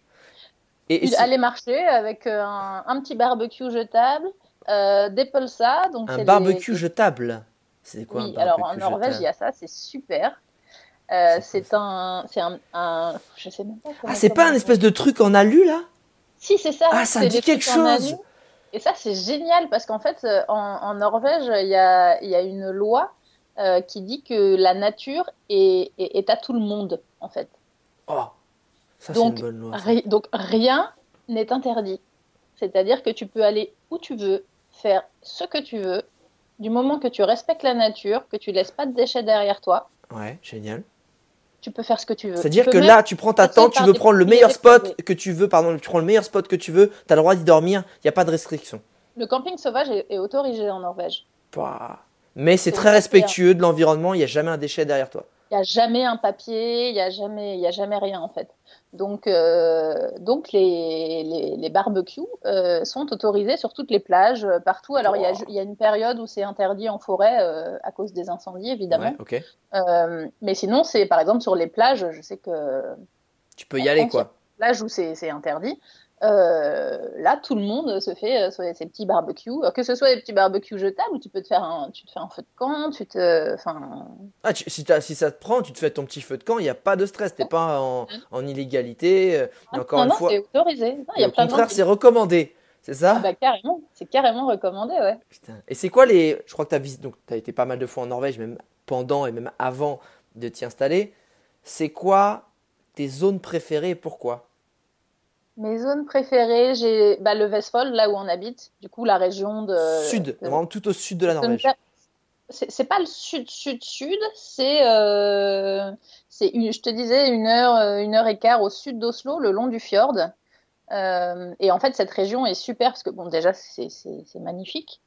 et, aller marcher avec euh, un, petit barbecue jetable, euh, des pulsas. Donc un barbecue jetable C'est quoi Oui, alors en Norvège, il y a ça, c'est super. Euh, c'est un, c'est un, je sais même pas. Ah, c'est pas un espèce de truc en alu là? Si, c'est ça. Ah, ça dit quelque chose. Et ça, c'est génial parce qu'en fait, en, Norvège, il y a, y a, une loi qui dit que la nature est, est, est, à tout le monde, en fait. Oh donc, donc rien n'est interdit. C'est-à-dire que tu peux aller où tu veux, faire ce que tu veux, du moment que tu respectes la nature, que tu laisses pas de déchets derrière toi. Ouais, génial. Tu peux faire ce que tu veux. C'est-à-dire que là, tu prends ta tente, tu veux prendre le meilleur spot que tu veux, pardon, tu prends le meilleur spot que tu veux, tu as le droit d'y dormir, il n'y a pas de restriction. Le camping sauvage est, autorisé en Norvège. Mais c'est très respectueux de l'environnement, il n'y a jamais un déchet derrière toi. Il n'y a jamais un papier, il n'y a, jamais, a jamais rien en fait. Donc, euh, donc les, les, les barbecues euh, sont autorisés sur toutes les plages, euh, partout. Alors, il y, a, y, a, une période où c'est interdit en forêt à cause des incendies, évidemment. mais sinon, c'est par exemple sur les plages, je sais que. Tu peux y aller, quoi. Plages où c'est interdit. Euh, là, tout le monde se fait euh, ces petits barbecues, euh, que ce soit des petits barbecues jetables où tu peux te faire un, tu te fais un feu de camp, tu te, enfin. Ah, si, si, ça te prend, tu te fais ton petit feu de camp, il n'y a pas de stress, t'es pas en, en illégalité. Ah, encore non, une non, fois, c'est autorisé. Non, y a au contraire, c'est recommandé. C'est ça? Ah bah, Carrément, c'est carrément recommandé, ouais. Putain. Et c'est quoi les. Je crois que tu as. Donc, as été pas mal de fois en Norvège, même pendant et même avant de t'y installer. C'est quoi tes zones préférées et pourquoi? Mes zones préférées, j'ai bah, le Vestfold, là où on habite, du coup la région de... Sud, vraiment tout au sud de la Norvège. C'est pas le sud, sud, sud, c'est, euh, je te disais, une heure, euh, une heure et quart au sud d'Oslo, le long du fjord. Euh, et en fait, cette région est super parce que, bon, déjà, c'est magnifique.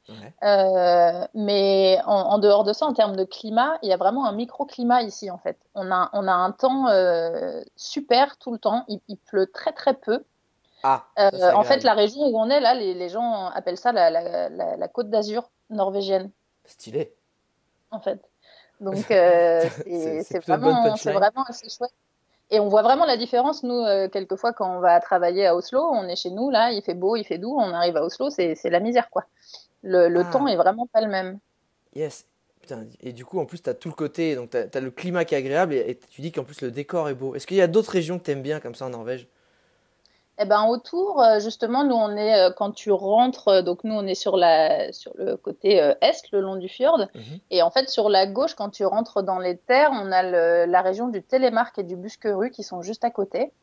Euh, mais en, en, dehors de ça, en termes de climat, il y a vraiment un microclimat ici, en fait. On a, on a un temps super tout le temps. Il, il, pleut très, très peu. Ah, Euh, en fait, la région où on est là, les, les gens appellent ça la, la, la, la Côte d'Azur norvégienne, Stylé. en fait. Donc, euh, C'est- vraiment, c'est vraiment assez chouette. Et on voit vraiment la différence, nous, euh, quelquefois, quand on va travailler à Oslo, on est chez nous, là, il fait beau, il fait doux, on arrive à Oslo, c'est la misère, quoi. Le, le Ah. temps est vraiment pas le même. Yes. Putain, et du coup, en plus, tu as tout le côté, donc tu as, le climat qui est agréable et, et tu dis qu'en plus le décor est beau. Est-ce qu'il y a d'autres régions que tu aimes bien comme ça en Norvège? Eh ben autour, euh, justement, nous on est euh, quand tu rentres, euh, donc nous on est sur la sur le côté est, le long du fjord, Mhm. et en fait sur la gauche, quand tu rentres dans les terres, on a le- la région du Télémark et du Buskerud qui sont juste à côté.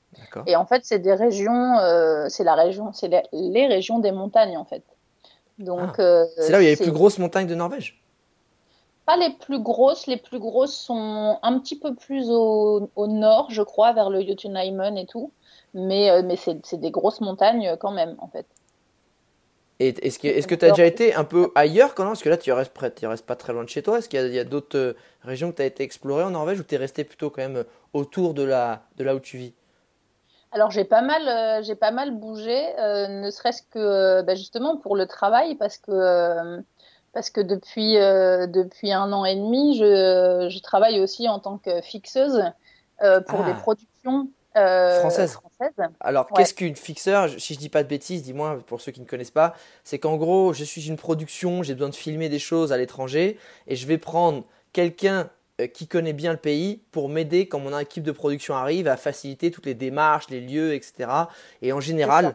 Et en fait, c'est des régions, euh, c'est la région, c'est les, les régions des montagnes en fait. Donc euh, Ah. C'est là où il y a les plus grosses montagnes de Norvège? Pas les plus grosses, les plus grosses sont un petit peu plus au, au nord, je crois, vers le Jotunheimen et tout. Mais, euh, mais c'est des grosses montagnes euh, quand même, en fait. Et est-ce que que tu as déjà été un peu ailleurs quand même? Parce que là, tu restes, près, tu restes pas très loin de chez toi. Est-ce qu'il y a, d'autres euh, régions que tu as été explorées en Norvège ou tu es resté plutôt quand même autour de, la, de là où tu vis? Alors j'ai pas mal, euh, j'ai pas mal bougé, euh, ne serait-ce que euh, bah, justement pour le travail, parce que parce que depuis depuis un an et demi, je, je travaille aussi en tant que fixeuse pour Ah. des productions euh, françaises. Alors, Ouais. qu'est-ce qu'une fixeur Si je dis pas de bêtises, dis-moi pour ceux qui ne connaissent pas. C'est qu'en gros, je suis une production, j'ai besoin de filmer des choses à l'étranger et je vais prendre quelqu'un euh, qui connaît bien le pays pour m'aider quand mon équipe de production arrive à faciliter toutes les démarches, les lieux, etc. Et en général,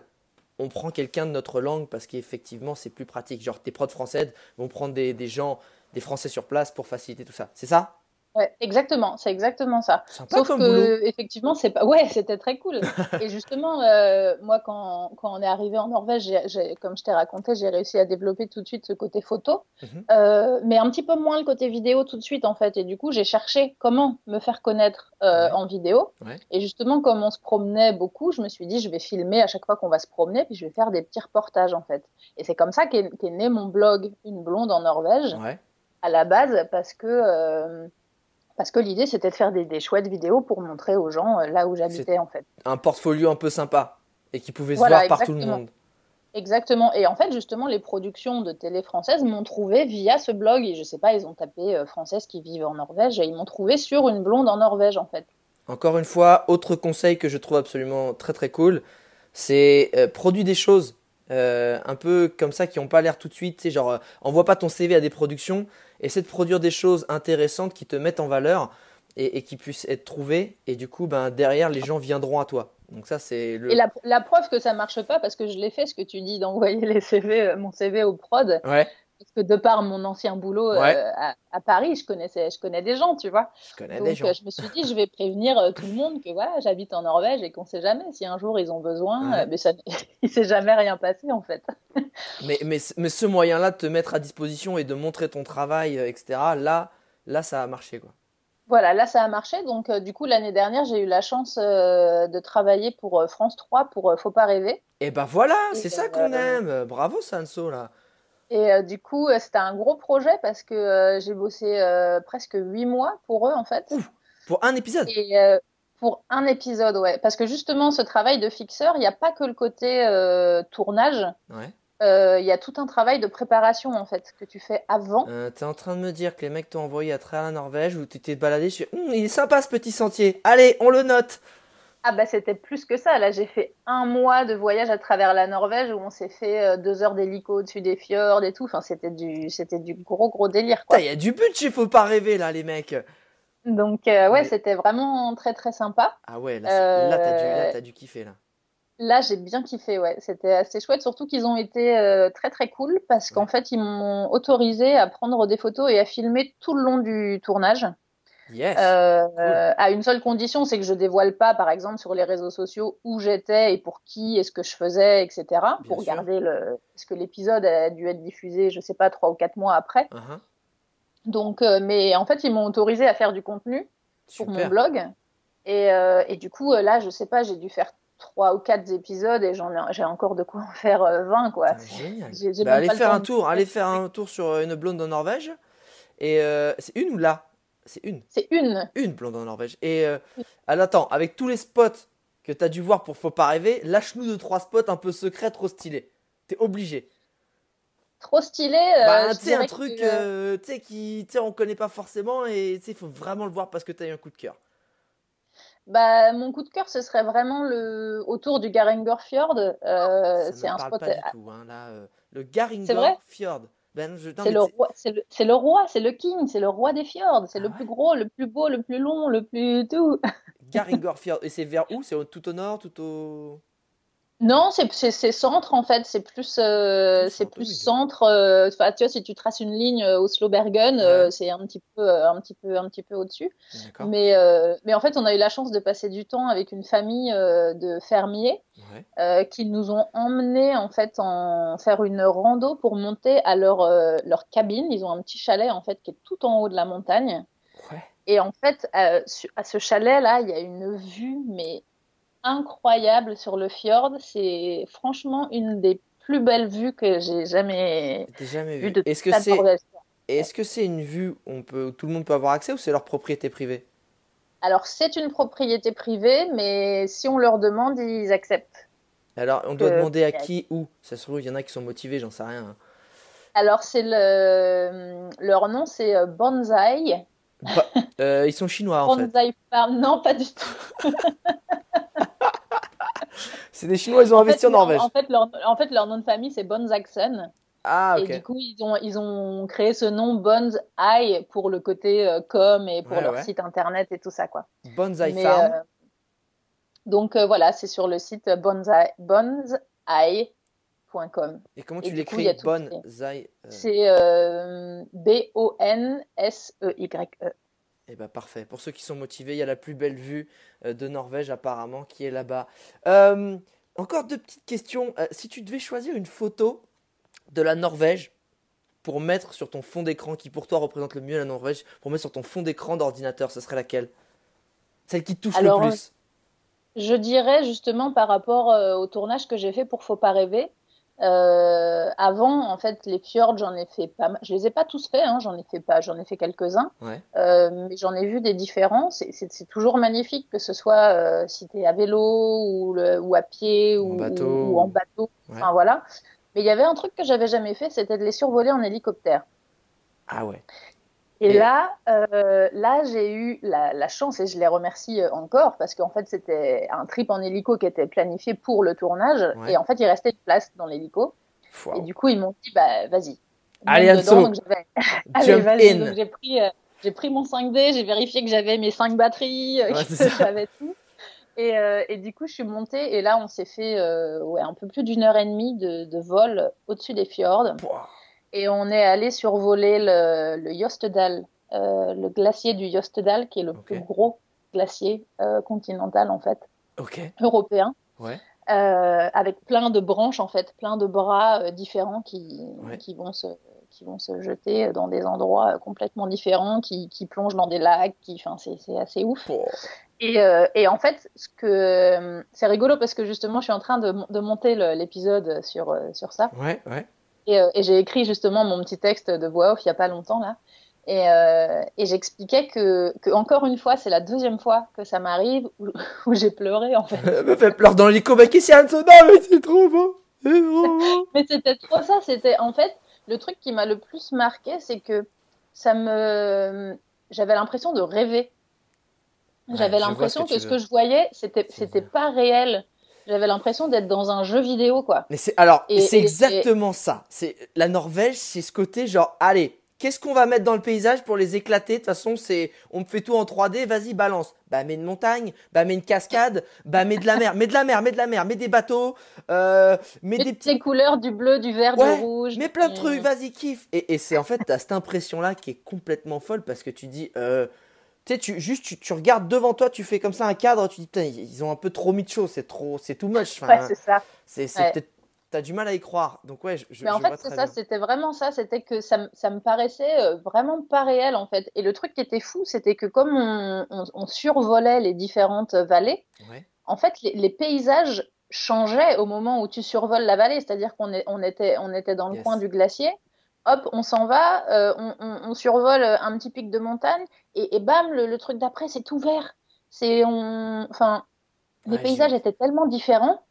on prend quelqu'un de notre langue parce qu'effectivement, c'est plus pratique. Genre, tes prods françaises vont prendre des, des gens, des Français sur place pour faciliter tout ça. C'est ça? Ouais, exactement, c'est exactement ça. Sympa Sauf comme que boulot. effectivement, c'est pas. Ouais, c'était très cool. Et justement, euh, moi, quand, quand on est arrivé en Norvège, j'ai- comme je t'ai raconté, j'ai réussi à développer tout de suite ce côté photo, Mhm. euh, mais un petit peu moins le côté vidéo tout de suite en fait. Et du coup, j'ai cherché comment me faire connaître euh, Ouais. en vidéo. Ouais. Et justement, comme on se promenait beaucoup, je me suis dit, je vais filmer à chaque fois qu'on va se promener, puis je vais faire des petits reportages en fait. Et c'est comme ça qu'est né mon blog, Une blonde en Norvège à la base parce que parce que l'idée c'était de faire des, des chouettes vidéos pour montrer aux gens euh, là où j'habitais en fait. Un portfolio un peu sympa et qui pouvait se Voilà, voir par tout le monde. Exactement. Et en fait justement les productions de télé françaises m'ont trouvé via ce blog et je sais pas ils ont tapé euh, françaises qui vivent en Norvège et ils m'ont trouvé sur une blonde en Norvège en fait. Encore une fois, autre conseil que je trouve absolument très très cool, c'est euh, produis des choses euh, un peu comme ça qui n'ont pas l'air tout de suite. Tu sais, genre, euh, envoie pas ton CV à des productions, essaie de produire des choses intéressantes qui te mettent en valeur et, et qui puissent être trouvées. Et du coup, ben, derrière, les gens viendront à toi. Donc ça, c'est le... Et la, la preuve que ça marche pas parce que je l'ai fait ce que tu dis d'envoyer les CV euh, mon CV au prod Ouais, parce que de par mon ancien boulot euh, à, à Paris je connaissais je connais des gens tu vois. je connais Donc, des gens. euh, je me suis dit, je vais prévenir euh, tout le monde que voilà, j'habite en Norvège et qu'on sait jamais si un jour ils ont besoin. Ouais. euh, mais ça, il s'est jamais rien passé en fait. Mais, mais, mais ce moyen-là de te mettre à disposition et de montrer ton travail, etc., là, là, ça a marché. Quoi. Voilà, là ça a marché. Donc, euh, du coup, l'année dernière, j'ai eu la chance euh, de travailler pour euh, France 3 pour Faut pas rêver. Et ben voilà, c'est ça qu'on aime. Bravo Sanso, là. Et euh, du coup, euh, c'était un gros projet parce que euh, j'ai bossé euh, presque huit mois pour eux en fait. Ouf. Pour un épisode. Et pour un épisode, ouais. Parce que justement, ce travail de fixeur, il n'y a pas que le côté tournage. Ouais. Il y a tout un travail de préparation en fait que tu fais avant. T'es en train de me dire que les mecs t'ont envoyé à travers la Norvège où tu t'es baladé sur. Hum, il est sympa ce petit sentier. Allez, on le note. Ah bah c'était plus que ça. Là j'ai fait un mois de voyage à travers la Norvège où on s'est fait euh, deux heures d'hélico au-dessus des fjords et tout. Enfin c'était du c'était du gros gros délire il y a du budget, faut pas rêver là, les mecs. Donc euh, ouais Mais- c'était vraiment très très sympa. Ah ouais, là, là, t'as dû, là, Euh, dû kiffer là. Là j'ai bien kiffé ouais. C'était assez chouette surtout qu'ils ont été euh, très très cool parce qu'en fait ils m'ont autorisé à prendre des photos et à filmer tout le long du tournage. Yes. Euh, à une seule condition, c'est que je dévoile pas, par exemple, sur les réseaux sociaux où j'étais et pour qui et ce que je faisais, etc. pour sûr. garder le. Parce que l'épisode a dû être diffusé, je sais pas, trois ou quatre mois après. Uh-huh. Donc, euh, mais en fait, ils m'ont autorisé à faire du contenu pour mon Super. blog. Et, euh, et du coup, là, je sais pas, j'ai dû faire trois ou quatre épisodes et j'en j'ai encore de quoi en faire euh, 20, quoi. Génial. Bah, allez faire un tour, allez faire un tour sur une blonde en Norvège. Et c'est une ou là? C'est une. C'est une. Une blonde en Norvège. Et euh, alors, attends, avec tous les spots que t'as dû voir pour Faut pas rêver, lâche-nous deux trois spots un peu secrets, trop stylés. T'es obligé. Trop stylé. euh, bah, tu sais, un truc, que- euh, tu sais, qui, tu sais, on connaît pas forcément et tu sais, il faut vraiment le voir parce que t'as eu un coup de cœur. Bah, mon coup de cœur, ce serait vraiment le autour du Garanger Fjord. Euh, Ça c'est un spot. pas du tout, hein, là. euh, le Garinger C'est vrai? Fjord. Ben, je, C'est le le, roi, c'est le king, c'est le roi des fjords. C'est Ah le ouais plus gros, le plus beau, le plus long, le plus tout. Garinger Fjord. Et c'est vers où? C'est tout au nord, tout au. Non, c'est centre en fait, c'est plus euh, c'est plus centre. euh, tu vois, si tu traces une ligne euh, Oslo-Bergen, euh, Ouais. c'est un petit peu, euh, un petit peu, un petit peu au-dessus. Mais euh, mais en fait, on a eu la chance de passer du temps avec une famille euh, de fermiers Ouais. euh, qui nous ont emmenés en fait en faire une rando pour monter à leur euh, leur cabine. Ils ont un petit chalet en fait qui est tout en haut de la montagne. Ouais. Et en fait, euh, à ce chalet-là, il y a une vue, mais incroyable sur le fjord. C'est franchement une des plus belles vues que j'ai jamais vues vu. Est-ce que c'est est-ce que c'est une vue où on peut, où tout le monde peut avoir accès ou c'est leur propriété privée? Alors, c'est une propriété privée, mais si on leur demande, ils acceptent. Alors, on doit Euh, demander à qui, où Ça se trouve, il y en a qui sont motivés, j'en sais rien. Alors, c'est le... leur nom, c'est euh, Bonsai. Euh, ils sont chinois en fait. Bonsai Farm. Non, pas du tout. C'est des Chinois, ils ont investi en, fait, Norvège. En fait, leur, en fait, leur nom de famille, c'est Bonsaxen. Ah, Et ok. du coup, ils ont, ils ont créé ce nom Bones Eye pour le côté euh, com et pour Ouais, leur ouais. site internet et tout ça, quoi. Bonsai Mais, Farm. euh, donc euh, voilà, c'est sur le site bonsai, bonsai.com. Et comment et tu y l'écris a tout qui est- Bonsai euh, Eh ben parfait. Pour ceux qui sont motivés, il y a la plus belle vue euh, de Norvège apparemment qui est là-bas. Euh, encore deux petites questions. Euh, si tu devais choisir une photo de la Norvège pour mettre sur ton fond d'écran, qui pour toi représente le mieux la Norvège, pour mettre sur ton fond d'écran d'ordinateur, ce serait laquelle? Celle qui te touche Alors, le plus? Je dirais justement par rapport au tournage que j'ai fait pour Faut pas rêver. Euh, avant, en fait, les fjords, j'en ai fait pas mal. Je les ai pas tous faits, hein, j'en ai fait pas, j'en ai fait quelques-uns. Ouais. Euh, mais j'en ai vu des différents. C'est- toujours magnifique, que ce soit euh, si tu es à vélo ou, le- ou à pied En ou, bateau. ou- ou en bateau. Ouais. Enfin voilà. Mais il y avait un truc que j'avais jamais fait, c'était de les survoler en hélicoptère. Ah ouais. Et, Et- là, euh, là j'ai eu la, la chance et je les remercie euh, encore parce qu'en fait c'était un trip en hélico qui était planifié pour le tournage Ouais. et en fait il restait une place dans l'hélico Wow. et du coup ils m'ont dit bah vas-y. Allez, dedans. Anso. Donc, j'avais- Allez, vas-y. Donc j'ai pris, euh, j'ai pris mon 5D, j'ai vérifié que j'avais mes 5 batteries, euh, Ouais, que j'avais tout. Et, euh, et du coup, je suis montée et là, on s'est fait euh, ouais, un peu plus d'une heure et demie de, de vol au-dessus des fjords. Et on est allé survoler le, le Jostedal, euh, le glacier du Jostedal, qui est le plus gros glacier euh, continental, en fait, européen. Ouais. Euh, avec plein de branches, en fait, plein de bras différents qui, Ouais. qui, vont se, qui vont se jeter dans des endroits complètement différents, qui, qui plongent dans des lacs, qui, enfin, c'est assez ouf. Et, euh, et en fait, ce que c'est rigolo parce que justement, je suis en train de, de monter l'épisode sur, sur ça. Ouais, ouais. Et, euh, et j'ai écrit justement mon petit texte de voix off il y a pas longtemps là. Et, euh, et j'expliquais que, que, encore une fois, c'est la deuxième fois que ça m'arrive où, où j'ai pleuré en fait. Elle me fait pleurer dans y a Anso Non, mais c'est trop beau. C'est. Mais c'était trop ça. C'était en fait le truc qui m'a le plus marqué, c'est que ça me, j'avais l'impression de rêver. J'avais l'impression que ce veux. que je voyais, c'était c'était pas réel. J'avais l'impression d'être dans un jeu vidéo quoi. Mais c'est alors, c'est et- exactement ça. C'est la Norvège, c'est ce côté genre, allez, qu'est-ce qu'on va mettre dans le paysage pour les éclater? De toute façon, c'est, on me fait tout en 3D. Vas-y, balance. Bah, mets une montagne, bah, mets une cascade, bah, mets de la mer, mets de la mer, mets de la mer, mets des bateaux, euh, mets des les couleurs du bleu, du vert, Ouais, du rouge. mets plein de trucs. Vas-y, kiffe. Et, et c'est en fait, t'as cette impression là qui est complètement folle parce que tu dis. Euh, tu sais, tu, juste, tu, tu regardes devant toi, tu fais comme ça un cadre, tu dis, putain, ils ont un peu trop mis de choses, c'est trop, c'est too much. Enfin, Ouais, c'est ça. c'est, Ouais. peut-être, t'as du mal à y croire. Donc, ouais, je, Mais en je fait, c'est ça, c'était vraiment ça, c'était que ça, me- ça me paraissait euh, vraiment pas réel en fait. Et le truc qui était fou, c'était que comme on, on- on survolait les différentes vallées, Ouais. en fait, les, les paysages changeaient au moment où tu survoles la vallée, c'est-à-dire qu'on on était, on était dans le Yes. coin du glacier, hop, on s'en va, euh, on, on- on survole un petit pic de montagne, et, et bam, le, le truc d'après, c'est tout vert. C'est, on, enfin, les paysages étaient tellement différents.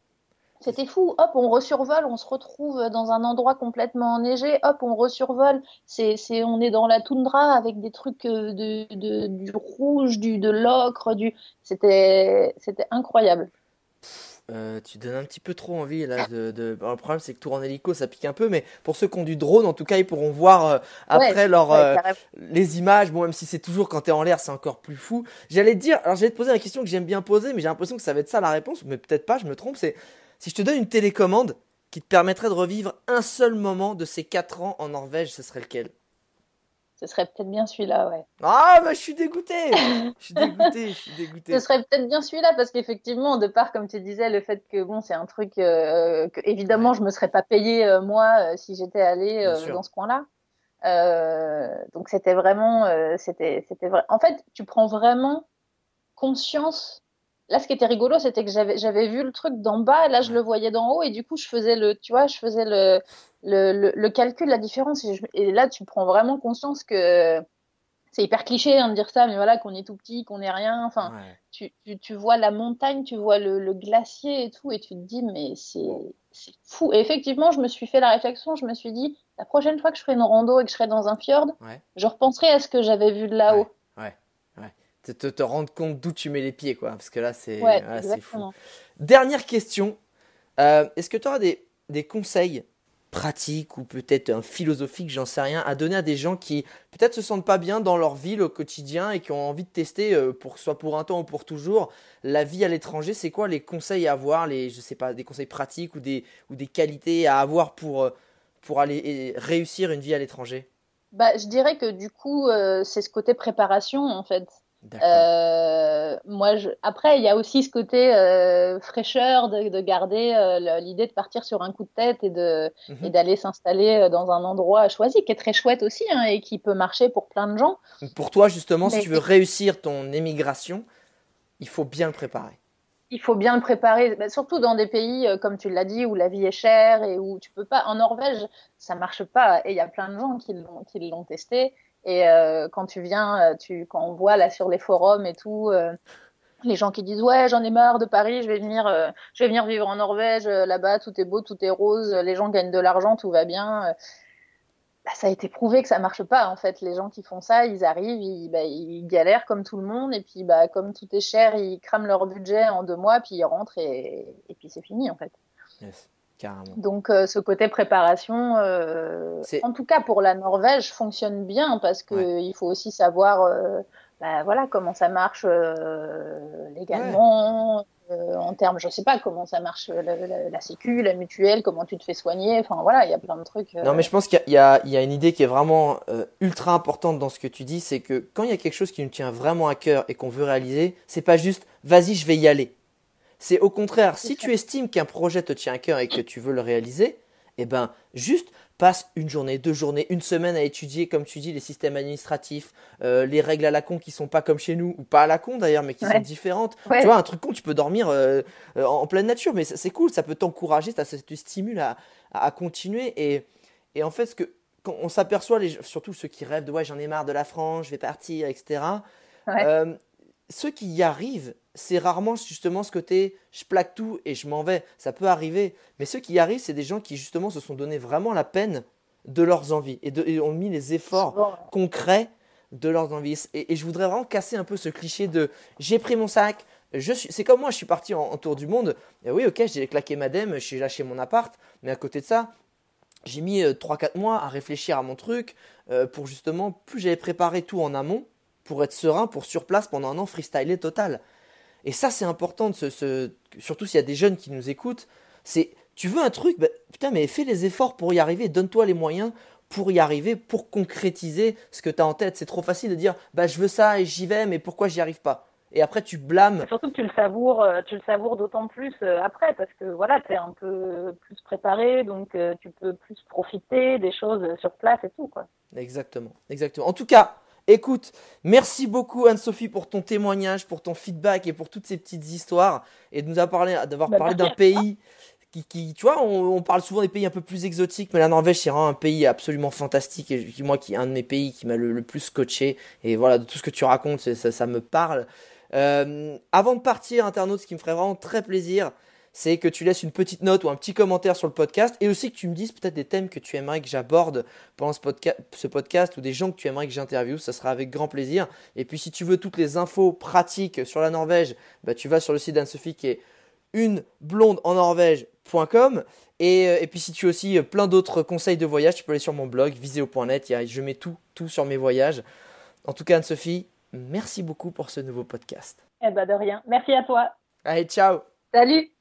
C'était fou. Hop, on resurvole, on se retrouve dans un endroit complètement enneigé. Hop, on resurvole. C'est, c'est, on est dans la toundra avec des trucs euh, de, de du rouge, du, de l'ocre, du. C'était, c'était incroyable. Euh, tu donnes un petit peu trop envie là de, de... le problème c'est que tout en hélico ça pique un peu mais pour ceux qui ont du drone en tout cas ils pourront voir euh, après leur euh, les images. Bon même si c'est toujours quand tu es en l'air c'est encore plus fou. J'allais te dire alors j'allais te poser la question que j'aime bien poser mais j'ai l'impression que ça va être ça la réponse mais peut-être pas je me trompe c'est si je te donne une télécommande qui te permettrait de revivre un seul moment de ces 4 ans en Norvège ce serait lequel? Ce serait peut-être bien celui-là, ouais. Ah, bah je suis dégoûté Je suis dégoûté, je suis dégoûté. Ce serait peut-être bien celui-là parce qu'effectivement, de part, comme tu disais, le fait que bon, c'est un truc euh, que évidemment je me serais pas payé euh, moi euh, si j'étais allé dans ce coin-là. donc c'était vraiment, c'était, c'était vrai. En fait, tu prends vraiment conscience. Là, ce qui était rigolo, c'était que j'avais, j'avais vu le truc d'en bas, et là, je le voyais d'en haut, et du coup, je faisais le, tu vois, je faisais le, le, le, calcul, la différence. Et, là, tu prends vraiment conscience que c'est hyper cliché hein, de dire ça, mais voilà, qu'on est tout petit, qu'on est rien. Enfin, tu, tu, vois la montagne, tu vois le, glacier et tout, et tu te dis, mais c'est fou. Et effectivement, je me suis fait la réflexion, je me suis dit, la prochaine fois que je ferai une rando et que je serai dans un fjord, je repenserai à ce que j'avais vu de là-haut. Ouais, ouais. Te, te, te, rendre compte d'où tu mets les pieds, quoi. Parce que là, c'est fou. Dernière question. Euh, est-ce que tu auras des, des conseils pratique ou peut-être un philosophique, j'en sais rien, à donner à des gens qui peut-être se sentent pas bien dans leur vie au quotidien et qui ont envie de tester, euh, pour, soit pour un temps ou pour toujours, la vie à l'étranger C'est quoi les conseils à avoir, les, je sais pas, des conseils pratiques ou des, ou des qualités à avoir pour, euh, pour aller réussir une vie à l'étranger? Bah, Je dirais que du coup, euh, c'est ce côté préparation en fait. Euh, moi, je... après, il y a aussi ce côté euh, fraîcheur de, de garder euh, l'idée de partir sur un coup de tête et de mhm. et d'aller s'installer euh, dans un endroit choisi, qui est très chouette aussi hein, et qui peut marcher pour plein de gens. Pour toi, justement, si tu veux réussir ton émigration, il faut bien le préparer. Il faut bien le préparer, bah, surtout dans des pays comme tu l'as dit où la vie est chère et où tu peux pas. En Norvège, ça marche pas et il y a plein de gens qui l'ont testé et euh, quand tu viens, euh, tu, quand on voit là sur les forums et tout, euh, les gens qui disent ouais j'en ai marre de Paris, je vais venir, je vais venir vivre en Norvège, là-bas tout est beau, tout est rose, les gens gagnent de l'argent, tout va bien. Bah, ça a été prouvé que ça marche pas en fait. Les gens qui font ça, ils arrivent, ils, bah, ils galèrent comme tout le monde et puis bah, comme tout est cher, ils crament leur budget en deux mois puis ils rentrent et, puis c'est fini en fait. Yes. Carrément. Donc euh, ce côté préparation, euh, en tout cas pour la Norvège, fonctionne bien parce que il faut aussi savoir, euh, bah, voilà, comment ça marche légalement, en termes, je sais pas comment ça marche la, sécu, la mutuelle, comment tu te fais soigner, enfin voilà, il y a plein de trucs. Non mais je pense qu'il y, y, a une idée qui est vraiment ultra importante dans ce que tu dis, c'est que quand il y a quelque chose qui nous tient vraiment à cœur et qu'on veut réaliser, c'est pas juste vas-y je vais y aller c'est au contraire, si tu estimes qu'un projet te tient à cœur et que tu veux le réaliser, eh ben, juste passe une journée, deux journées, une semaine à étudier, comme tu dis, les systèmes administratifs, euh, les règles à la con qui sont pas comme chez nous, ou pas à la con d'ailleurs, mais qui sont différentes. Tu vois, un truc con, tu peux dormir euh, euh, en pleine nature, mais c'est cool, ça peut t'encourager, ça, te stimule à, à, continuer. Et, et, en fait, ce que, quand on s'aperçoit, surtout ceux qui rêvent de ouais, j'en ai marre de la France, je vais partir, etc. ceux qui y arrivent, c'est rarement justement ce côté je plaque tout et je m'en vais. Ça peut arriver. Mais ceux qui y arrivent, c'est des gens qui justement se sont donné vraiment la peine de leurs envies et, ont mis les efforts concrets de leurs envies. Et, je voudrais vraiment casser un peu ce cliché de j'ai pris mon sac, je suis, c'est comme moi, je suis parti en, tour du monde. Et oui, ok, j'ai claqué ma dème, j'ai lâché mon appart, mais à côté de ça, j'ai mis 3-4 euh, mois à réfléchir à mon truc euh, pour justement, plus j'avais préparé tout en amont, pour être serein, pour sur place pendant un an freestyler total. Et ça, c'est important, de se, surtout s'il y a des jeunes qui nous écoutent. C'est, tu veux un truc, bah, putain, mais fais les efforts pour y arriver, donne-toi les moyens pour y arriver, pour concrétiser ce que tu as en tête. C'est trop facile de dire, bah, je veux ça et j'y vais, mais pourquoi j'y arrive pas? Et après tu blâmes. Surtout que tu le savoures, euh, tu le savoures d'autant plus euh, après parce que voilà, tu es un peu plus préparé, donc euh, tu peux plus profiter des choses sur place et tout quoi. Exactement, exactement. En tout cas, Écoute, merci beaucoup Anne-Sophie pour ton témoignage, pour ton feedback et pour toutes ces petites histoires et de nous avoir parlé, d'avoir bah, parlé d'un pays qui, qui, tu vois, on, parle souvent des pays un peu plus exotiques, mais la Norvège c'est vraiment un pays absolument fantastique et moi qui est un de mes pays qui m'a le, plus coaché et voilà de tout ce que tu racontes, ça, ça me parle. Euh, avant de partir, internaute, ce qui me ferait vraiment très plaisir, c'est que tu laisses une petite note ou un petit commentaire sur le podcast et aussi que tu me dises peut-être des thèmes que tu aimerais que j'aborde pendant ce, ce, podcast ou des gens que tu aimerais que j'interviewe. Ça sera avec grand plaisir. Et puis si tu veux toutes les infos pratiques sur la Norvège, bah, tu vas sur le site d'Anne-Sophie qui est une blonde en Norvège.com. Et, euh, et, puis si tu as aussi plein d'autres conseils de voyage, tu peux aller sur mon blog viseo.net. Je mets tout, tout sur mes voyages. En tout cas, Anne-Sophie, merci beaucoup pour ce nouveau podcast. Eh ben de rien. Merci à toi. Allez, ciao. Salut.